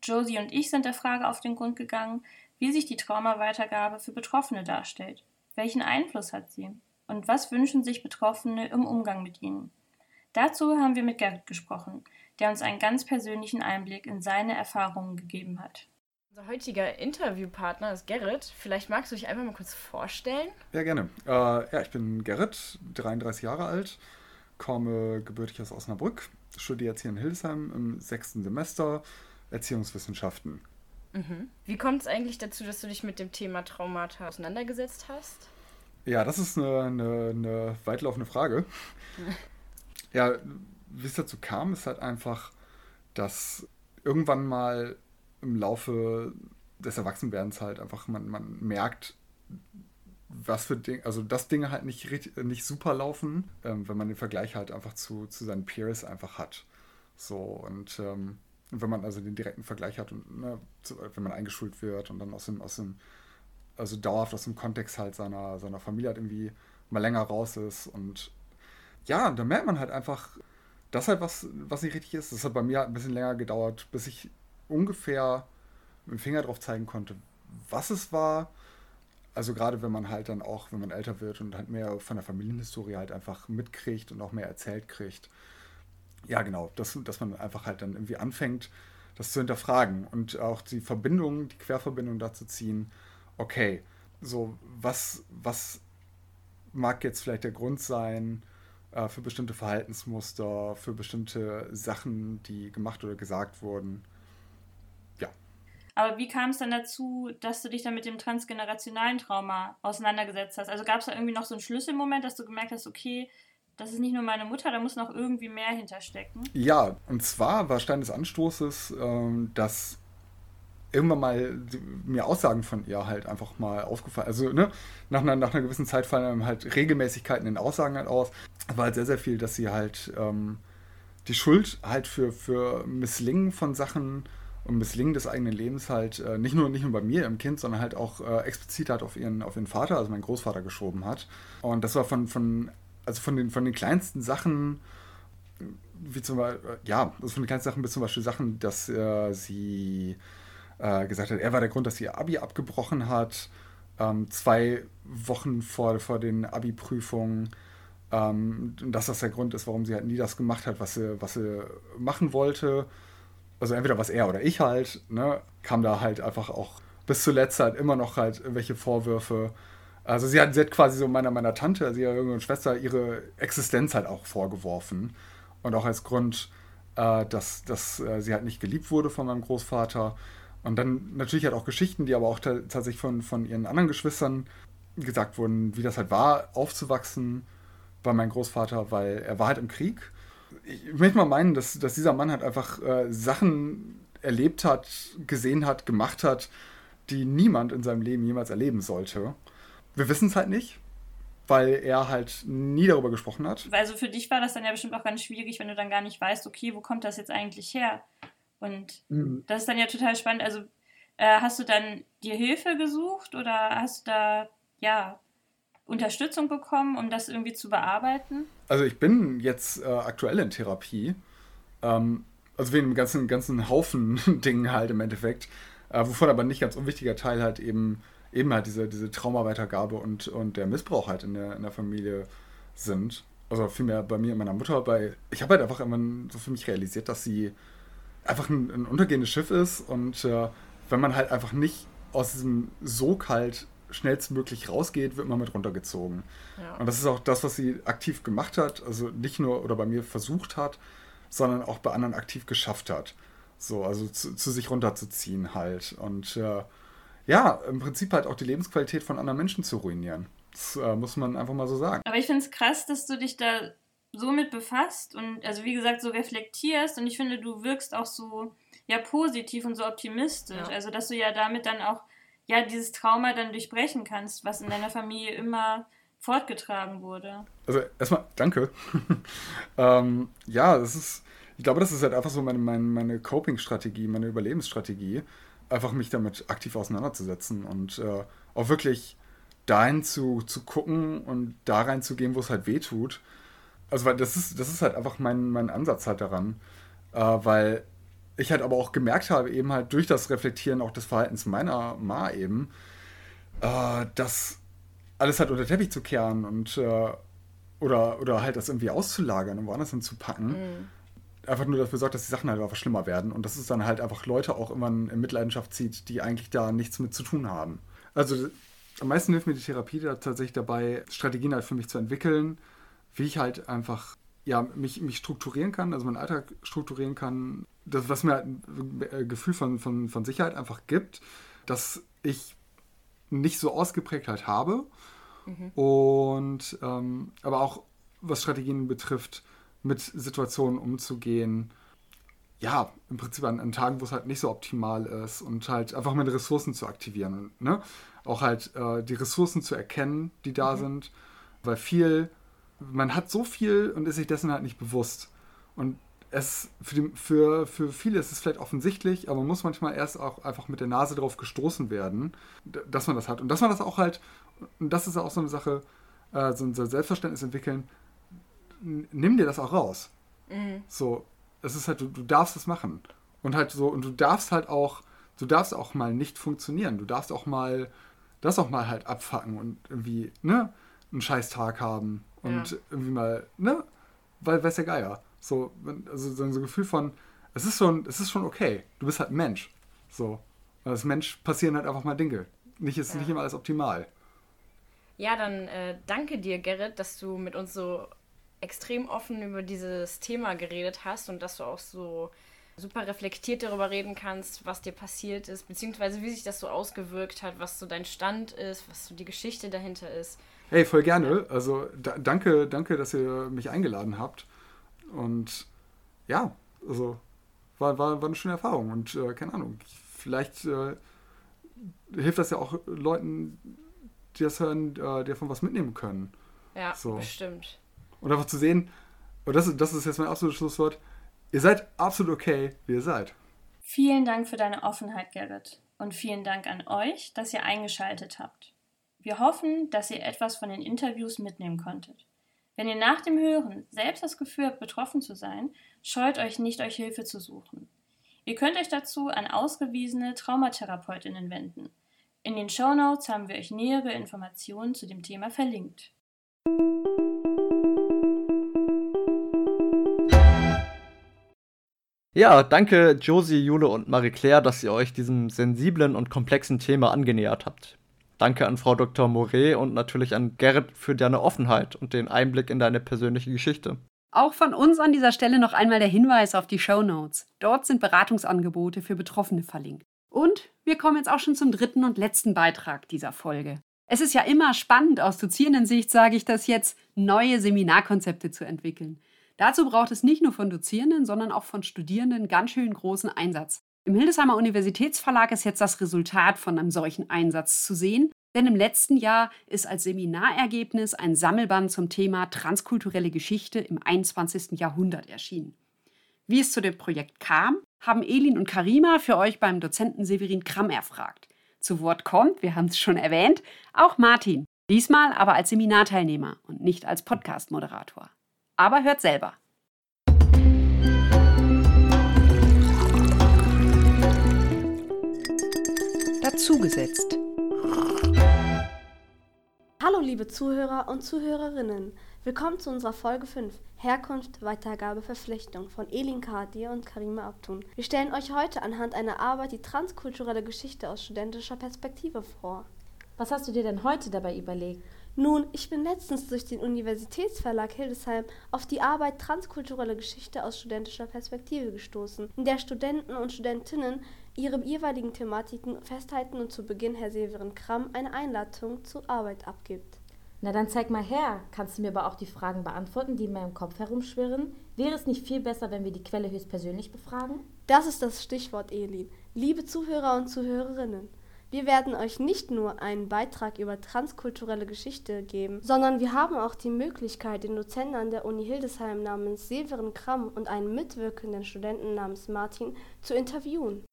Josie und ich sind der Frage auf den Grund gegangen, wie sich die Traumaweitergabe für Betroffene darstellt welchen Einfluss hat sie? Und was wünschen sich Betroffene im Umgang mit ihnen? Dazu haben wir mit Gerrit gesprochen, der uns einen ganz persönlichen Einblick in seine Erfahrungen gegeben hat. Unser heutiger Interviewpartner ist Gerrit. Vielleicht magst du dich einfach mal kurz vorstellen? Ja, gerne. Äh, ja, ich bin Gerrit, 33 Jahre alt, komme gebürtig aus Osnabrück, studiere jetzt hier in Hildesheim im sechsten Semester Erziehungswissenschaften. Mhm. Wie kommt es eigentlich dazu, dass du dich mit dem Thema Traumata auseinandergesetzt hast? Ja, das ist eine, eine, eine weitlaufende Frage. ja, wie es dazu kam, ist halt einfach, dass irgendwann mal im Laufe des Erwachsenwerdens halt einfach man, man merkt, was für Dinge, also dass Dinge halt nicht, nicht super laufen, ähm, wenn man den Vergleich halt einfach zu, zu seinen Peers einfach hat. So, und ähm, wenn man also den direkten Vergleich hat und ne, wenn man eingeschult wird und dann aus dem, aus dem, also dauerhaft aus dem Kontext halt seiner, seiner Familie halt irgendwie mal länger raus ist und ja, da merkt man halt einfach, das halt was, was nicht richtig ist. Das hat bei mir halt ein bisschen länger gedauert, bis ich ungefähr mit dem Finger drauf zeigen konnte, was es war. Also gerade wenn man halt dann auch, wenn man älter wird und halt mehr von der Familienhistorie halt einfach mitkriegt und auch mehr erzählt kriegt, ja, genau, dass, dass man einfach halt dann irgendwie anfängt, das zu hinterfragen und auch die Verbindung, die Querverbindung dazu ziehen, okay, so was, was mag jetzt vielleicht der Grund sein äh, für bestimmte Verhaltensmuster, für bestimmte Sachen, die gemacht oder gesagt wurden. Aber wie kam es dann dazu, dass du dich dann mit dem transgenerationalen Trauma auseinandergesetzt hast? Also gab es da irgendwie noch so einen Schlüsselmoment, dass du gemerkt hast, okay, das ist nicht nur meine Mutter, da muss noch irgendwie mehr hinterstecken. Ja, und zwar war Stein des Anstoßes, ähm, dass irgendwann mal mir Aussagen von ihr halt einfach mal aufgefallen. Also, ne, nach einer, nach einer gewissen Zeit fallen halt Regelmäßigkeiten in Aussagen halt aus. Es war halt sehr, sehr viel, dass sie halt ähm, die Schuld halt für, für Misslingen von Sachen und Misslingen des eigenen Lebens halt äh, nicht, nur, nicht nur bei mir im Kind, sondern halt auch äh, explizit halt auf ihren, auf ihren Vater, also meinen Großvater, geschoben hat. Und das war von, von also von den, von den kleinsten Sachen, wie zum Beispiel, ja, also von den kleinsten Sachen bis zum Beispiel Sachen, dass äh, sie äh, gesagt hat, er war der Grund, dass sie ihr Abi abgebrochen hat, ähm, zwei Wochen vor, vor den Abi-Prüfungen. Ähm, dass das der Grund ist, warum sie halt nie das gemacht hat, was sie, was sie machen wollte. Also entweder was er oder ich halt, ne, kam da halt einfach auch bis zuletzt halt immer noch halt irgendwelche Vorwürfe also sie hat, sie hat quasi so meiner, meiner Tante, also ihrer jüngeren Schwester, ihre Existenz halt auch vorgeworfen. Und auch als Grund, äh, dass, dass äh, sie halt nicht geliebt wurde von meinem Großvater. Und dann natürlich halt auch Geschichten, die aber auch tatsächlich von, von ihren anderen Geschwistern gesagt wurden, wie das halt war, aufzuwachsen bei meinem Großvater, weil er war halt im Krieg. Ich möchte mal meinen, dass, dass dieser Mann halt einfach äh, Sachen erlebt hat, gesehen hat, gemacht hat, die niemand in seinem Leben jemals erleben sollte. Wir wissen es halt nicht, weil er halt nie darüber gesprochen hat. Also für dich war das dann ja bestimmt auch ganz schwierig, wenn du dann gar nicht weißt, okay, wo kommt das jetzt eigentlich her? Und mhm. das ist dann ja total spannend. Also äh, hast du dann dir Hilfe gesucht oder hast du da ja Unterstützung bekommen, um das irgendwie zu bearbeiten? Also ich bin jetzt äh, aktuell in Therapie. Ähm, also wegen einem ganzen, ganzen Haufen Dingen halt im Endeffekt. Äh, wovon aber nicht ganz unwichtiger Teil halt eben eben halt diese, diese Traumaweitergabe und, und der Missbrauch halt in der, in der Familie sind. Also vielmehr bei mir und meiner Mutter, weil ich habe halt einfach immer so für mich realisiert, dass sie einfach ein, ein untergehendes Schiff ist und äh, wenn man halt einfach nicht aus diesem Sog halt schnellstmöglich rausgeht, wird man mit runtergezogen. Ja. Und das ist auch das, was sie aktiv gemacht hat, also nicht nur oder bei mir versucht hat, sondern auch bei anderen aktiv geschafft hat. So, also zu, zu sich runterzuziehen halt. Und äh, ja, im Prinzip halt auch die Lebensqualität von anderen Menschen zu ruinieren. Das äh, muss man einfach mal so sagen. Aber ich finde es krass, dass du dich da so mit befasst und also wie gesagt so reflektierst und ich finde, du wirkst auch so ja positiv und so optimistisch. Ja. Also dass du ja damit dann auch ja dieses Trauma dann durchbrechen kannst, was in deiner Familie immer fortgetragen wurde. Also erstmal danke. ähm, ja, das ist, ich glaube, das ist halt einfach so meine, meine, meine Coping-Strategie, meine Überlebensstrategie, einfach mich damit aktiv auseinanderzusetzen und äh, auch wirklich dahin zu, zu gucken und da reinzugehen, wo es halt weh tut. Also weil das ist, das ist halt einfach mein, mein Ansatz halt daran. Äh, weil ich halt aber auch gemerkt habe, eben halt durch das Reflektieren auch des Verhaltens meiner Ma eben, äh, dass alles halt unter Teppich zu kehren und äh, oder, oder halt das irgendwie auszulagern und woanders hinzupacken, mhm. einfach nur dafür sorgt, dass die Sachen halt einfach schlimmer werden und dass es dann halt einfach Leute auch immer in Mitleidenschaft zieht, die eigentlich da nichts mit zu tun haben. Also am meisten hilft mir die Therapie da tatsächlich dabei, Strategien halt für mich zu entwickeln, wie ich halt einfach ja, mich, mich strukturieren kann, also meinen Alltag strukturieren kann, das, was mir halt ein Gefühl von, von, von Sicherheit einfach gibt, dass ich nicht so ausgeprägt halt habe. Mhm. Und ähm, aber auch was Strategien betrifft, mit Situationen umzugehen. Ja, im Prinzip an, an Tagen, wo es halt nicht so optimal ist und halt einfach meine Ressourcen zu aktivieren. Ne? Auch halt äh, die Ressourcen zu erkennen, die da mhm. sind. Weil viel, man hat so viel und ist sich dessen halt nicht bewusst. Und es für, die, für, für viele ist es vielleicht offensichtlich, aber man muss manchmal erst auch einfach mit der Nase drauf gestoßen werden, dass man das hat. Und dass man das auch halt, und das ist auch so eine Sache, äh, so ein Selbstverständnis entwickeln, nimm dir das auch raus. Mhm. So, es ist halt, du, du darfst es machen. Und halt so, und du darfst halt auch, du darfst auch mal nicht funktionieren. Du darfst auch mal, das auch mal halt abfacken und irgendwie, ne, einen scheiß Tag haben und ja. irgendwie mal, ne, weil weiß der Geier. So, also so ein Gefühl von, es ist schon, es ist schon okay. Du bist halt ein Mensch. So. Und als Mensch passieren halt einfach mal Dinge. Nicht ist ja. nicht immer alles optimal. Ja, dann äh, danke dir, Gerrit, dass du mit uns so extrem offen über dieses Thema geredet hast und dass du auch so super reflektiert darüber reden kannst, was dir passiert ist, beziehungsweise wie sich das so ausgewirkt hat, was so dein Stand ist, was so die Geschichte dahinter ist. Hey, voll gerne. Also da, danke, danke, dass ihr mich eingeladen habt. Und ja, also war, war, war eine schöne Erfahrung. Und äh, keine Ahnung, vielleicht äh, hilft das ja auch Leuten, die das hören, äh, die davon was mitnehmen können. Ja, so. bestimmt. Und einfach zu sehen, und das, das ist jetzt mein absolutes Schlusswort, ihr seid absolut okay, wie ihr seid. Vielen Dank für deine Offenheit, Gerrit. Und vielen Dank an euch, dass ihr eingeschaltet habt. Wir hoffen, dass ihr etwas von den Interviews mitnehmen konntet. Wenn ihr nach dem Hören selbst das Gefühl habt, betroffen zu sein, scheut euch nicht, euch Hilfe zu suchen. Ihr könnt euch dazu an ausgewiesene Traumatherapeutinnen wenden. In den Show Notes haben wir euch nähere Informationen zu dem Thema verlinkt. Ja, danke Josie, Jule und Marie-Claire, dass ihr euch diesem sensiblen und komplexen Thema angenähert habt. Danke an Frau Dr. Moret und natürlich an Gerrit für deine Offenheit und den Einblick in deine persönliche Geschichte. Auch von uns an dieser Stelle noch einmal der Hinweis auf die Show Notes. Dort sind Beratungsangebote für Betroffene verlinkt. Und wir kommen jetzt auch schon zum dritten und letzten Beitrag dieser Folge. Es ist ja immer spannend, aus Dozierendensicht sage ich das jetzt, neue Seminarkonzepte zu entwickeln. Dazu braucht es nicht nur von Dozierenden, sondern auch von Studierenden ganz schön großen Einsatz. Im Hildesheimer Universitätsverlag ist jetzt das Resultat von einem solchen Einsatz zu sehen, denn im letzten Jahr ist als Seminarergebnis ein Sammelband zum Thema transkulturelle Geschichte im 21. Jahrhundert erschienen. Wie es zu dem Projekt kam, haben Elin und Karima für euch beim Dozenten Severin Kramm erfragt. Zu Wort kommt, wir haben es schon erwähnt, auch Martin. Diesmal aber als Seminarteilnehmer und nicht als Podcast-Moderator. Aber hört selber. Dazugesetzt. Hallo liebe Zuhörer und Zuhörerinnen. Willkommen zu unserer Folge 5 Herkunft, Weitergabe, Verflechtung von Elin Kadir und Karima Abtun. Wir stellen euch heute anhand einer Arbeit die transkulturelle Geschichte aus studentischer Perspektive vor. Was hast du dir denn heute dabei überlegt? Nun, ich bin letztens durch den Universitätsverlag Hildesheim auf die Arbeit Transkulturelle Geschichte aus studentischer Perspektive gestoßen, in der Studenten und Studentinnen ihre jeweiligen Thematiken festhalten und zu Beginn Herr Severin Kramm eine Einladung zur Arbeit abgibt. Na dann zeig mal her. Kannst du mir aber auch die Fragen beantworten, die in meinem Kopf herumschwirren? Wäre es nicht viel besser, wenn wir die Quelle höchstpersönlich befragen? Das ist das Stichwort, Elin. Liebe Zuhörer und Zuhörerinnen, wir werden euch nicht nur einen Beitrag über transkulturelle Geschichte geben, sondern wir haben auch die Möglichkeit, den Dozenten an der Uni Hildesheim namens Severin Kramm und einen mitwirkenden Studenten namens Martin zu interviewen.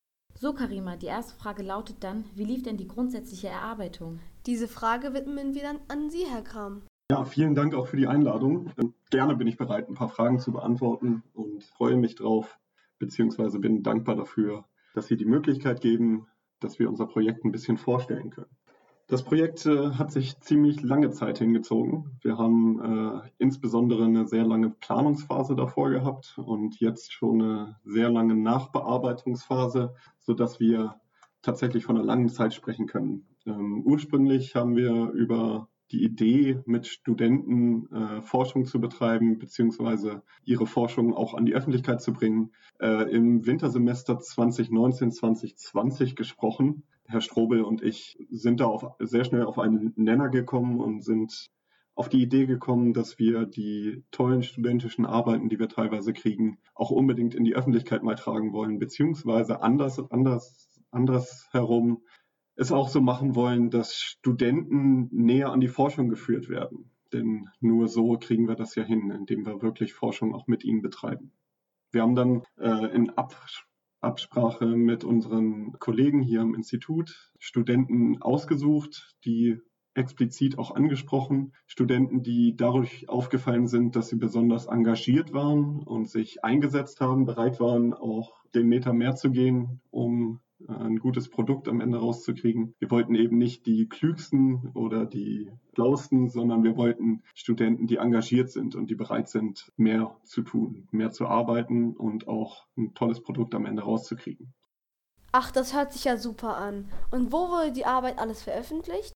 So, Karima, die erste Frage lautet dann, wie lief denn die grundsätzliche Erarbeitung? Diese Frage widmen wir dann an Sie, Herr Kram. Ja, vielen Dank auch für die Einladung. Ähm, gerne bin ich bereit, ein paar Fragen zu beantworten und freue mich drauf, beziehungsweise bin dankbar dafür, dass Sie die Möglichkeit geben, dass wir unser Projekt ein bisschen vorstellen können. Das Projekt äh, hat sich ziemlich lange Zeit hingezogen. Wir haben äh, insbesondere eine sehr lange Planungsphase davor gehabt und jetzt schon eine sehr lange Nachbearbeitungsphase, sodass wir tatsächlich von einer langen Zeit sprechen können. Ähm, ursprünglich haben wir über die Idee, mit Studenten äh, Forschung zu betreiben, beziehungsweise ihre Forschung auch an die Öffentlichkeit zu bringen, äh, im Wintersemester 2019-2020 gesprochen. Herr Strobel und ich sind da auf, sehr schnell auf einen Nenner gekommen und sind auf die Idee gekommen, dass wir die tollen studentischen Arbeiten, die wir teilweise kriegen, auch unbedingt in die Öffentlichkeit mal tragen wollen, beziehungsweise anders, anders, anders herum es auch so machen wollen, dass Studenten näher an die Forschung geführt werden. Denn nur so kriegen wir das ja hin, indem wir wirklich Forschung auch mit ihnen betreiben. Wir haben dann äh, in Absprache Absprache mit unseren Kollegen hier im Institut Studenten ausgesucht, die explizit auch angesprochen. Studenten, die dadurch aufgefallen sind, dass sie besonders engagiert waren und sich eingesetzt haben, bereit waren, auch den Meter mehr zu gehen, um ein gutes Produkt am Ende rauszukriegen. Wir wollten eben nicht die klügsten oder die schlausten, sondern wir wollten Studenten, die engagiert sind und die bereit sind, mehr zu tun, mehr zu arbeiten und auch ein tolles Produkt am Ende rauszukriegen. Ach, das hört sich ja super an. Und wo wurde die Arbeit alles veröffentlicht?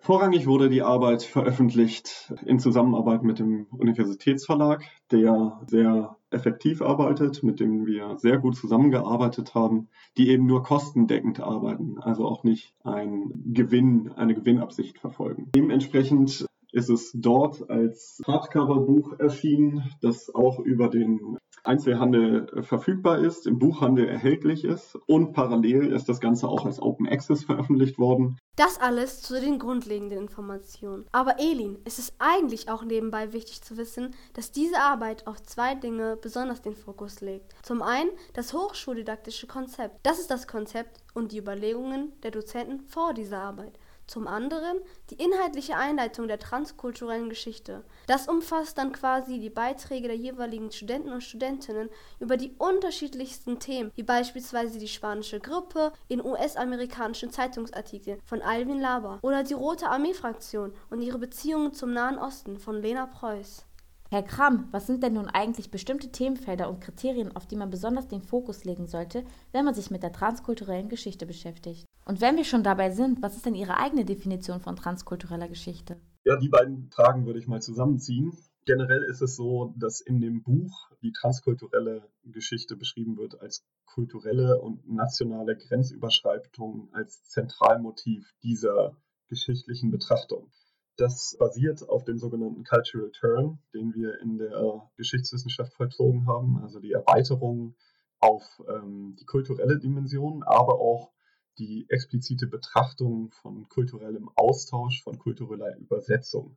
Vorrangig wurde die Arbeit veröffentlicht in Zusammenarbeit mit dem Universitätsverlag, der sehr effektiv arbeitet, mit dem wir sehr gut zusammengearbeitet haben, die eben nur kostendeckend arbeiten, also auch nicht ein Gewinn, eine Gewinnabsicht verfolgen. Dementsprechend ist es dort als Hardcover-Buch erschienen, das auch über den Einzelhandel äh, verfügbar ist, im Buchhandel erhältlich ist und parallel ist das Ganze auch als Open Access veröffentlicht worden. Das alles zu den grundlegenden Informationen. Aber Elin, es ist eigentlich auch nebenbei wichtig zu wissen, dass diese Arbeit auf zwei Dinge besonders den Fokus legt. Zum einen das hochschuldidaktische Konzept. Das ist das Konzept und die Überlegungen der Dozenten vor dieser Arbeit. Zum anderen die inhaltliche Einleitung der transkulturellen Geschichte. Das umfasst dann quasi die Beiträge der jeweiligen Studenten und Studentinnen über die unterschiedlichsten Themen, wie beispielsweise die spanische Grippe in US-amerikanischen Zeitungsartikeln von Alvin Laber oder die Rote Armee-Fraktion und ihre Beziehungen zum Nahen Osten von Lena Preuß. Herr Kramm, was sind denn nun eigentlich bestimmte Themenfelder und Kriterien, auf die man besonders den Fokus legen sollte, wenn man sich mit der transkulturellen Geschichte beschäftigt? Und wenn wir schon dabei sind, was ist denn Ihre eigene Definition von transkultureller Geschichte? Ja, die beiden Fragen würde ich mal zusammenziehen. Generell ist es so, dass in dem Buch die transkulturelle Geschichte beschrieben wird als kulturelle und nationale Grenzüberschreitung als Zentralmotiv dieser geschichtlichen Betrachtung. Das basiert auf dem sogenannten Cultural Turn, den wir in der Geschichtswissenschaft vollzogen haben, also die Erweiterung auf ähm, die kulturelle Dimension, aber auch die explizite Betrachtung von kulturellem Austausch, von kultureller Übersetzung,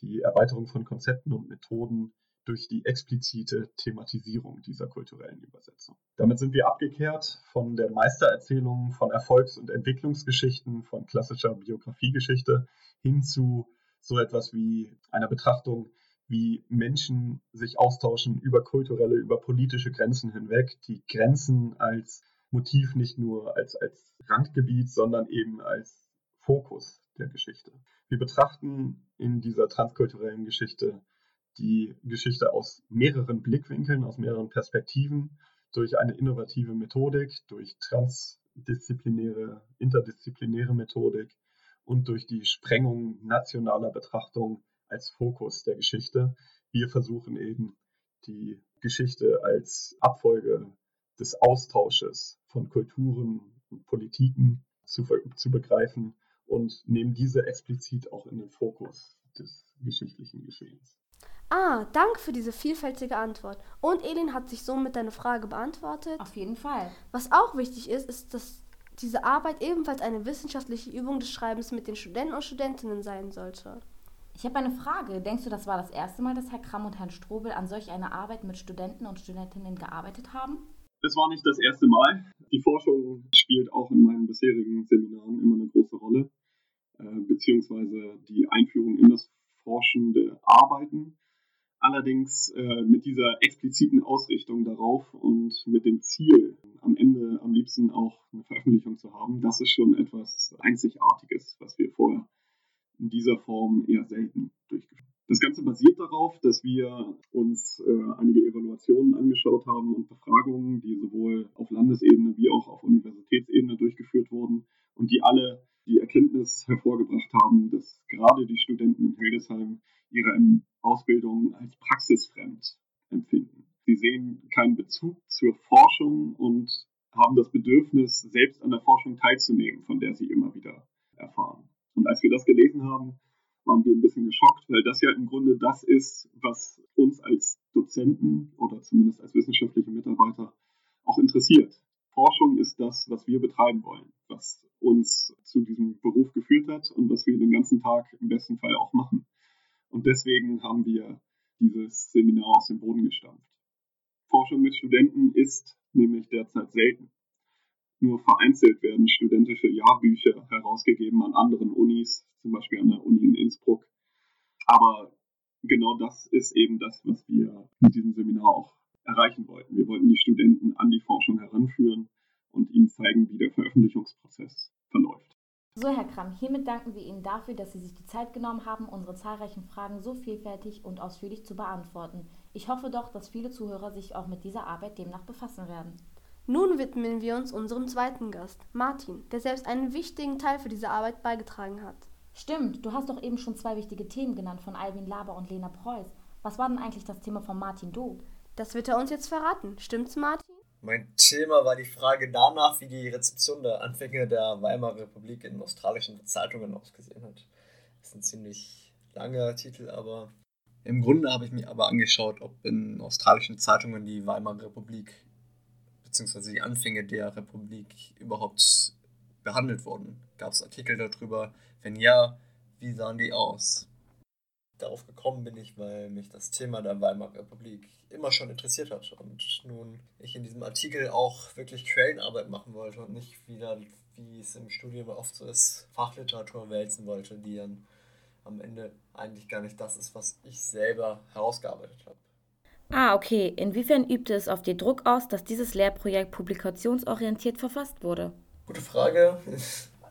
die Erweiterung von Konzepten und Methoden durch die explizite Thematisierung dieser kulturellen Übersetzung. Damit sind wir abgekehrt von der Meistererzählung von Erfolgs- und Entwicklungsgeschichten, von klassischer Biografiegeschichte hin zu so etwas wie einer Betrachtung, wie Menschen sich austauschen über kulturelle, über politische Grenzen hinweg, die Grenzen als Motiv nicht nur als, als Randgebiet, sondern eben als Fokus der Geschichte. Wir betrachten in dieser transkulturellen Geschichte die Geschichte aus mehreren Blickwinkeln, aus mehreren Perspektiven, durch eine innovative Methodik, durch transdisziplinäre, interdisziplinäre Methodik und durch die Sprengung nationaler Betrachtung als Fokus der Geschichte. Wir versuchen eben die Geschichte als Abfolge des Austausches von Kulturen und Politiken zu, zu begreifen und nehmen diese explizit auch in den Fokus des geschichtlichen Geschehens. Ah, danke für diese vielfältige Antwort. Und Elin hat sich somit deine Frage beantwortet. Auf jeden Fall. Was auch wichtig ist, ist, dass diese Arbeit ebenfalls eine wissenschaftliche Übung des Schreibens mit den Studenten und Studentinnen sein sollte. Ich habe eine Frage. Denkst du, das war das erste Mal, dass Herr Kramm und Herrn Strobel an solch einer Arbeit mit Studenten und Studentinnen gearbeitet haben? Es war nicht das erste Mal. Die Forschung spielt auch in meinen bisherigen Seminaren immer eine große Rolle, äh, beziehungsweise die Einführung in das forschende Arbeiten. Allerdings äh, mit dieser expliziten Ausrichtung darauf und mit dem Ziel, am Ende am liebsten auch eine Veröffentlichung zu haben, das ist schon etwas Einzigartiges, was wir vorher in dieser Form eher selten durchgeführt haben. Das Ganze basiert darauf, dass wir uns äh, einige Evaluationen angeschaut haben und Befragungen, die sowohl auf Landesebene wie auch auf Universitätsebene durchgeführt wurden und die alle die Erkenntnis hervorgebracht haben, dass gerade die Studenten in Hildesheim ihre Ausbildung als praxisfremd empfinden. Sie sehen keinen Bezug zur Forschung und haben das Bedürfnis, selbst an der Forschung teilzunehmen, von der sie immer wieder erfahren. Und als wir das gelesen haben, waren wir ein bisschen geschockt, weil das ja im Grunde das ist, was uns als Dozenten oder zumindest als wissenschaftliche Mitarbeiter auch interessiert. Forschung ist das, was wir betreiben wollen, was uns zu diesem Beruf geführt hat und was wir den ganzen Tag im besten Fall auch machen. Und deswegen haben wir dieses Seminar aus dem Boden gestampft. Forschung mit Studenten ist nämlich derzeit selten. Nur vereinzelt werden studentische Jahrbücher herausgegeben an anderen Unis, zum Beispiel an der Uni in Innsbruck. Aber genau das ist eben das, was wir mit diesem Seminar auch erreichen wollten. Wir wollten die Studenten an die Forschung heranführen und ihnen zeigen, wie der Veröffentlichungsprozess verläuft. So, Herr Kramm, hiermit danken wir Ihnen dafür, dass Sie sich die Zeit genommen haben, unsere zahlreichen Fragen so vielfältig und ausführlich zu beantworten. Ich hoffe doch, dass viele Zuhörer sich auch mit dieser Arbeit demnach befassen werden. Nun widmen wir uns unserem zweiten Gast, Martin, der selbst einen wichtigen Teil für diese Arbeit beigetragen hat. Stimmt, du hast doch eben schon zwei wichtige Themen genannt von Alvin Laber und Lena Preuß. Was war denn eigentlich das Thema von Martin Do? Das wird er uns jetzt verraten. Stimmt's, Martin? Mein Thema war die Frage danach, wie die Rezeption der Anfänge der Weimarer Republik in australischen Zeitungen ausgesehen hat. Das ist ein ziemlich langer Titel, aber im Grunde habe ich mir aber angeschaut, ob in australischen Zeitungen die Weimarer Republik bzw. die Anfänge der Republik überhaupt behandelt wurden. Gab es Artikel darüber? Wenn ja, wie sahen die aus? Darauf gekommen bin ich, weil mich das Thema der Weimarer Republik immer schon interessiert hat und nun ich in diesem Artikel auch wirklich Quellenarbeit machen wollte und nicht wieder, wie es im Studium oft so ist, Fachliteratur wälzen wollte, die dann am Ende eigentlich gar nicht das ist, was ich selber herausgearbeitet habe. Ah, okay. Inwiefern übte es auf dir Druck aus, dass dieses Lehrprojekt publikationsorientiert verfasst wurde? Gute Frage.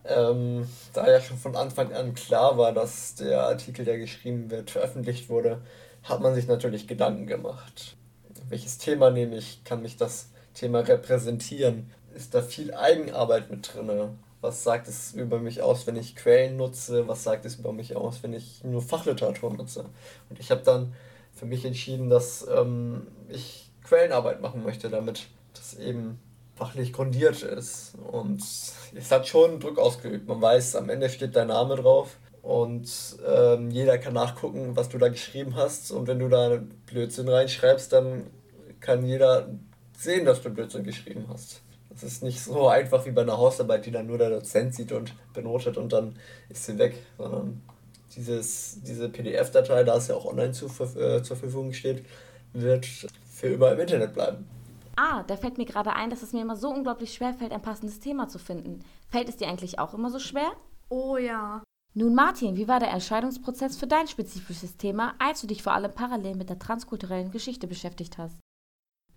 Ähm, da ja schon von Anfang an klar war, dass der Artikel, der geschrieben wird, veröffentlicht wurde, hat man sich natürlich Gedanken gemacht. Welches Thema nehme ich? Kann mich das Thema repräsentieren? Ist da viel Eigenarbeit mit drin? Was sagt es über mich aus, wenn ich Quellen nutze? Was sagt es über mich aus, wenn ich nur Fachliteratur nutze? Und ich habe dann für mich entschieden, dass ähm, ich Quellenarbeit machen möchte, damit das eben fachlich grundiert ist. Und es hat schon Druck ausgeübt. Man weiß, am Ende steht dein Name drauf und ähm, jeder kann nachgucken, was du da geschrieben hast. Und wenn du da Blödsinn reinschreibst, dann kann jeder sehen, dass du Blödsinn geschrieben hast. Das ist nicht so einfach wie bei einer Hausarbeit, die dann nur der Dozent sieht und benotet und dann ist sie weg, sondern dieses, diese PDF-Datei, da es ja auch online zu, äh, zur Verfügung steht, wird für immer im Internet bleiben. Ah, da fällt mir gerade ein, dass es mir immer so unglaublich schwer fällt, ein passendes Thema zu finden. Fällt es dir eigentlich auch immer so schwer? Oh ja. Nun, Martin, wie war der Entscheidungsprozess für dein spezifisches Thema, als du dich vor allem parallel mit der transkulturellen Geschichte beschäftigt hast?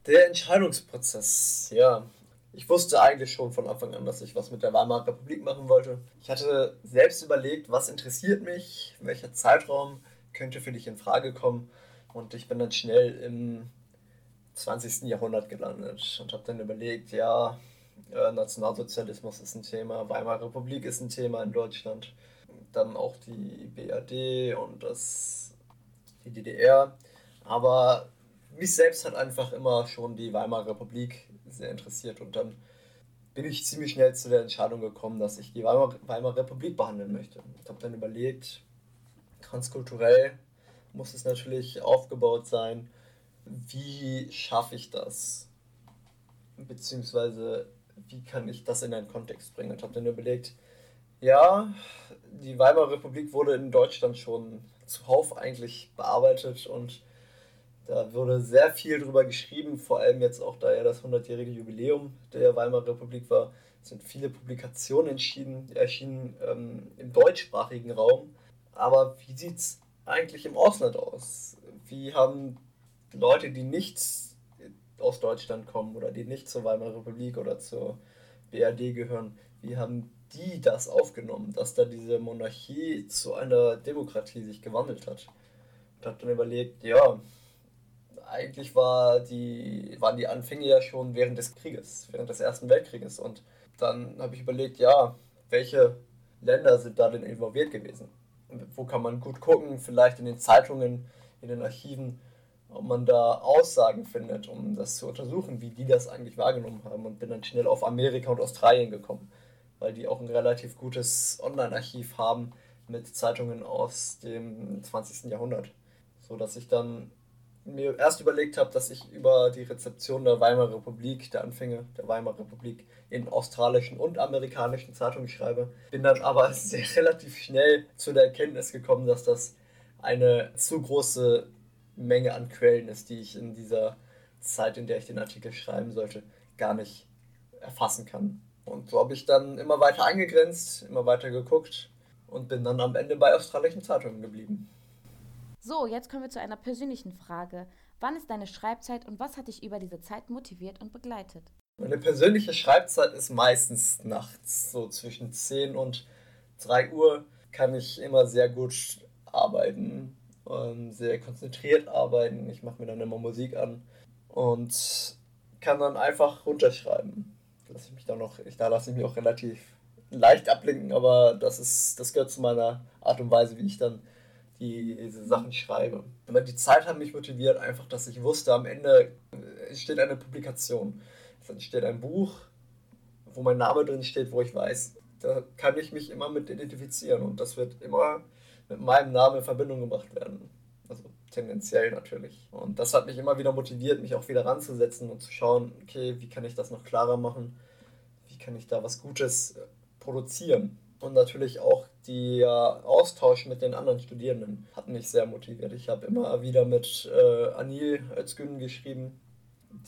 Der Entscheidungsprozess, ja. Ich wusste eigentlich schon von Anfang an, dass ich was mit der Weimarer Republik machen wollte. Ich hatte selbst überlegt, was interessiert mich, welcher Zeitraum könnte für dich in Frage kommen. Und ich bin dann schnell im 20. Jahrhundert gelandet und habe dann überlegt, ja, äh, Nationalsozialismus ist ein Thema, Weimarer Republik ist ein Thema in Deutschland, dann auch die BRD und das, die DDR. Aber mich selbst hat einfach immer schon die Weimarer Republik sehr interessiert und dann bin ich ziemlich schnell zu der Entscheidung gekommen, dass ich die Weimar, Weimarer Republik behandeln möchte. Ich habe dann überlegt, transkulturell muss es natürlich aufgebaut sein. Wie schaffe ich das? Beziehungsweise, wie kann ich das in einen Kontext bringen? Und habe dann überlegt, ja, die Weimarer Republik wurde in Deutschland schon zuhauf eigentlich bearbeitet und da wurde sehr viel drüber geschrieben, vor allem jetzt auch, da ja das 100-jährige Jubiläum der Weimarer Republik war, sind viele Publikationen erschienen ähm, im deutschsprachigen Raum. Aber wie sieht es eigentlich im Ausland aus? Wie haben Leute, die nicht aus Deutschland kommen oder die nicht zur Weimarer Republik oder zur BRD gehören, wie haben die das aufgenommen, dass da diese Monarchie zu einer Demokratie sich gewandelt hat? Ich habe dann überlegt, ja, eigentlich war die, waren die Anfänge ja schon während des Krieges, während des Ersten Weltkrieges. Und dann habe ich überlegt, ja, welche Länder sind da denn involviert gewesen? Wo kann man gut gucken, vielleicht in den Zeitungen, in den Archiven, ob man da Aussagen findet, um das zu untersuchen, wie die das eigentlich wahrgenommen haben. Und bin dann schnell auf Amerika und Australien gekommen, weil die auch ein relativ gutes Online-Archiv haben mit Zeitungen aus dem 20. Jahrhundert. So dass ich dann mir erst überlegt habe, dass ich über die Rezeption der Weimarer Republik, der Anfänge der Weimarer Republik in australischen und amerikanischen Zeitungen schreibe. Bin dann aber sehr relativ schnell zu der Erkenntnis gekommen, dass das eine zu große Menge an Quellen ist, die ich in dieser Zeit, in der ich den Artikel schreiben sollte, gar nicht erfassen kann. Und so habe ich dann immer weiter eingegrenzt, immer weiter geguckt und bin dann am Ende bei australischen Zeitungen geblieben. So, jetzt kommen wir zu einer persönlichen Frage. Wann ist deine Schreibzeit und was hat dich über diese Zeit motiviert und begleitet? Meine persönliche Schreibzeit ist meistens nachts, so zwischen 10 und 3 Uhr kann ich immer sehr gut arbeiten, ähm, sehr konzentriert arbeiten. Ich mache mir dann immer Musik an und kann dann einfach runterschreiben. Lass ich mich dann noch, ich, da lasse ich mich auch relativ leicht ablenken, aber das ist, das gehört zu meiner Art und Weise, wie ich dann die diese Sachen schreibe. Aber die Zeit hat mich motiviert, einfach, dass ich wusste, am Ende entsteht eine Publikation. Es entsteht ein Buch, wo mein Name drin steht, wo ich weiß, da kann ich mich immer mit identifizieren und das wird immer mit meinem Namen in Verbindung gebracht werden. Also tendenziell natürlich. Und das hat mich immer wieder motiviert, mich auch wieder ranzusetzen und zu schauen, okay, wie kann ich das noch klarer machen? Wie kann ich da was Gutes produzieren? Und natürlich auch der Austausch mit den anderen Studierenden hat mich sehr motiviert. Ich habe immer wieder mit äh, Anil Özgün geschrieben,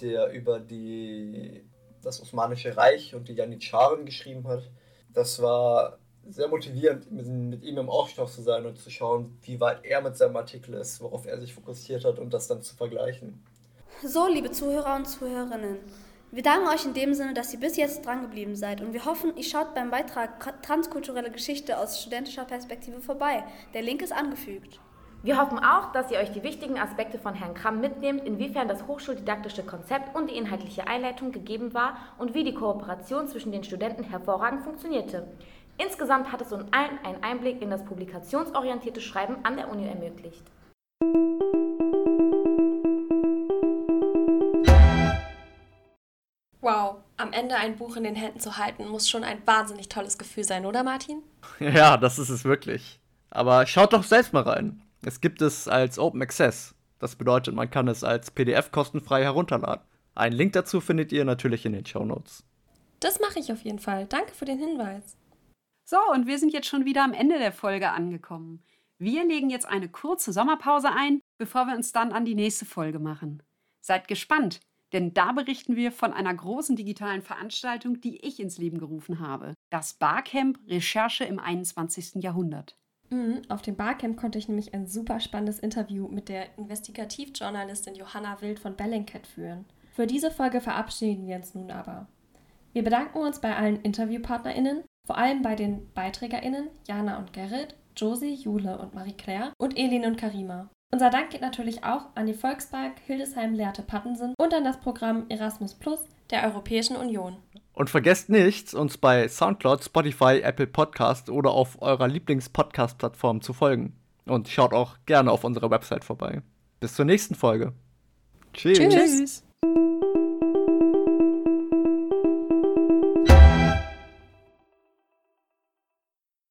der über die, das Osmanische Reich und die Janitscharen geschrieben hat. Das war sehr motivierend, mit, ihm im Austausch zu sein und zu schauen, wie weit er mit seinem Artikel ist, worauf er sich fokussiert hat und das dann zu vergleichen. So, liebe Zuhörer und Zuhörerinnen, wir danken euch in dem Sinne, dass ihr bis jetzt drangeblieben seid und wir hoffen, ihr schaut beim Beitrag Transkulturelle Geschichte aus studentischer Perspektive vorbei. Der Link ist angefügt. Wir hoffen auch, dass ihr euch die wichtigen Aspekte von Herrn Kramm mitnehmt, inwiefern das hochschuldidaktische Konzept und die inhaltliche Einleitung gegeben war und wie die Kooperation zwischen den Studenten hervorragend funktionierte. Insgesamt hat es uns allen einen Einblick in das publikationsorientierte Schreiben an der Uni ermöglicht. Wow, am Ende ein Buch in den Händen zu halten, muss schon ein wahnsinnig tolles Gefühl sein, oder Martin? Ja, das ist es wirklich. Aber schaut doch selbst mal rein. Es gibt es als Open Access. Das bedeutet, man kann es als PDF kostenfrei herunterladen. Einen Link dazu findet ihr natürlich in den Show Notes. Das mache ich auf jeden Fall. Danke für den Hinweis. So, und wir sind jetzt schon wieder am Ende der Folge angekommen. Wir legen jetzt eine kurze Sommerpause ein, bevor wir uns dann an die nächste Folge machen. Seid gespannt, denn da berichten wir von einer großen digitalen Veranstaltung, die ich ins Leben gerufen habe. Das Barcamp Recherche im 21. Jahrhundert. Mhm, auf dem Barcamp konnte ich nämlich ein super spannendes Interview mit der Investigativjournalistin Johanna Wild von Bellingcat führen. Für diese Folge verabschieden wir uns nun aber. Wir bedanken uns bei allen InterviewpartnerInnen, vor allem bei den BeiträgerInnen Jana und Gerrit, Josie, Jule und Marie-Claire und Elin und Karima. Unser Dank geht natürlich auch an die Volkspark Hildesheim Lehrte Pattensen und an das Programm Erasmus Plus der Europäischen Union. Und vergesst nicht, uns bei Soundcloud, Spotify, Apple Podcast oder auf eurer Lieblings-Podcast-Plattform zu folgen. Und schaut auch gerne auf unserer Website vorbei. Bis zur nächsten Folge. Tschüss. Tschüss.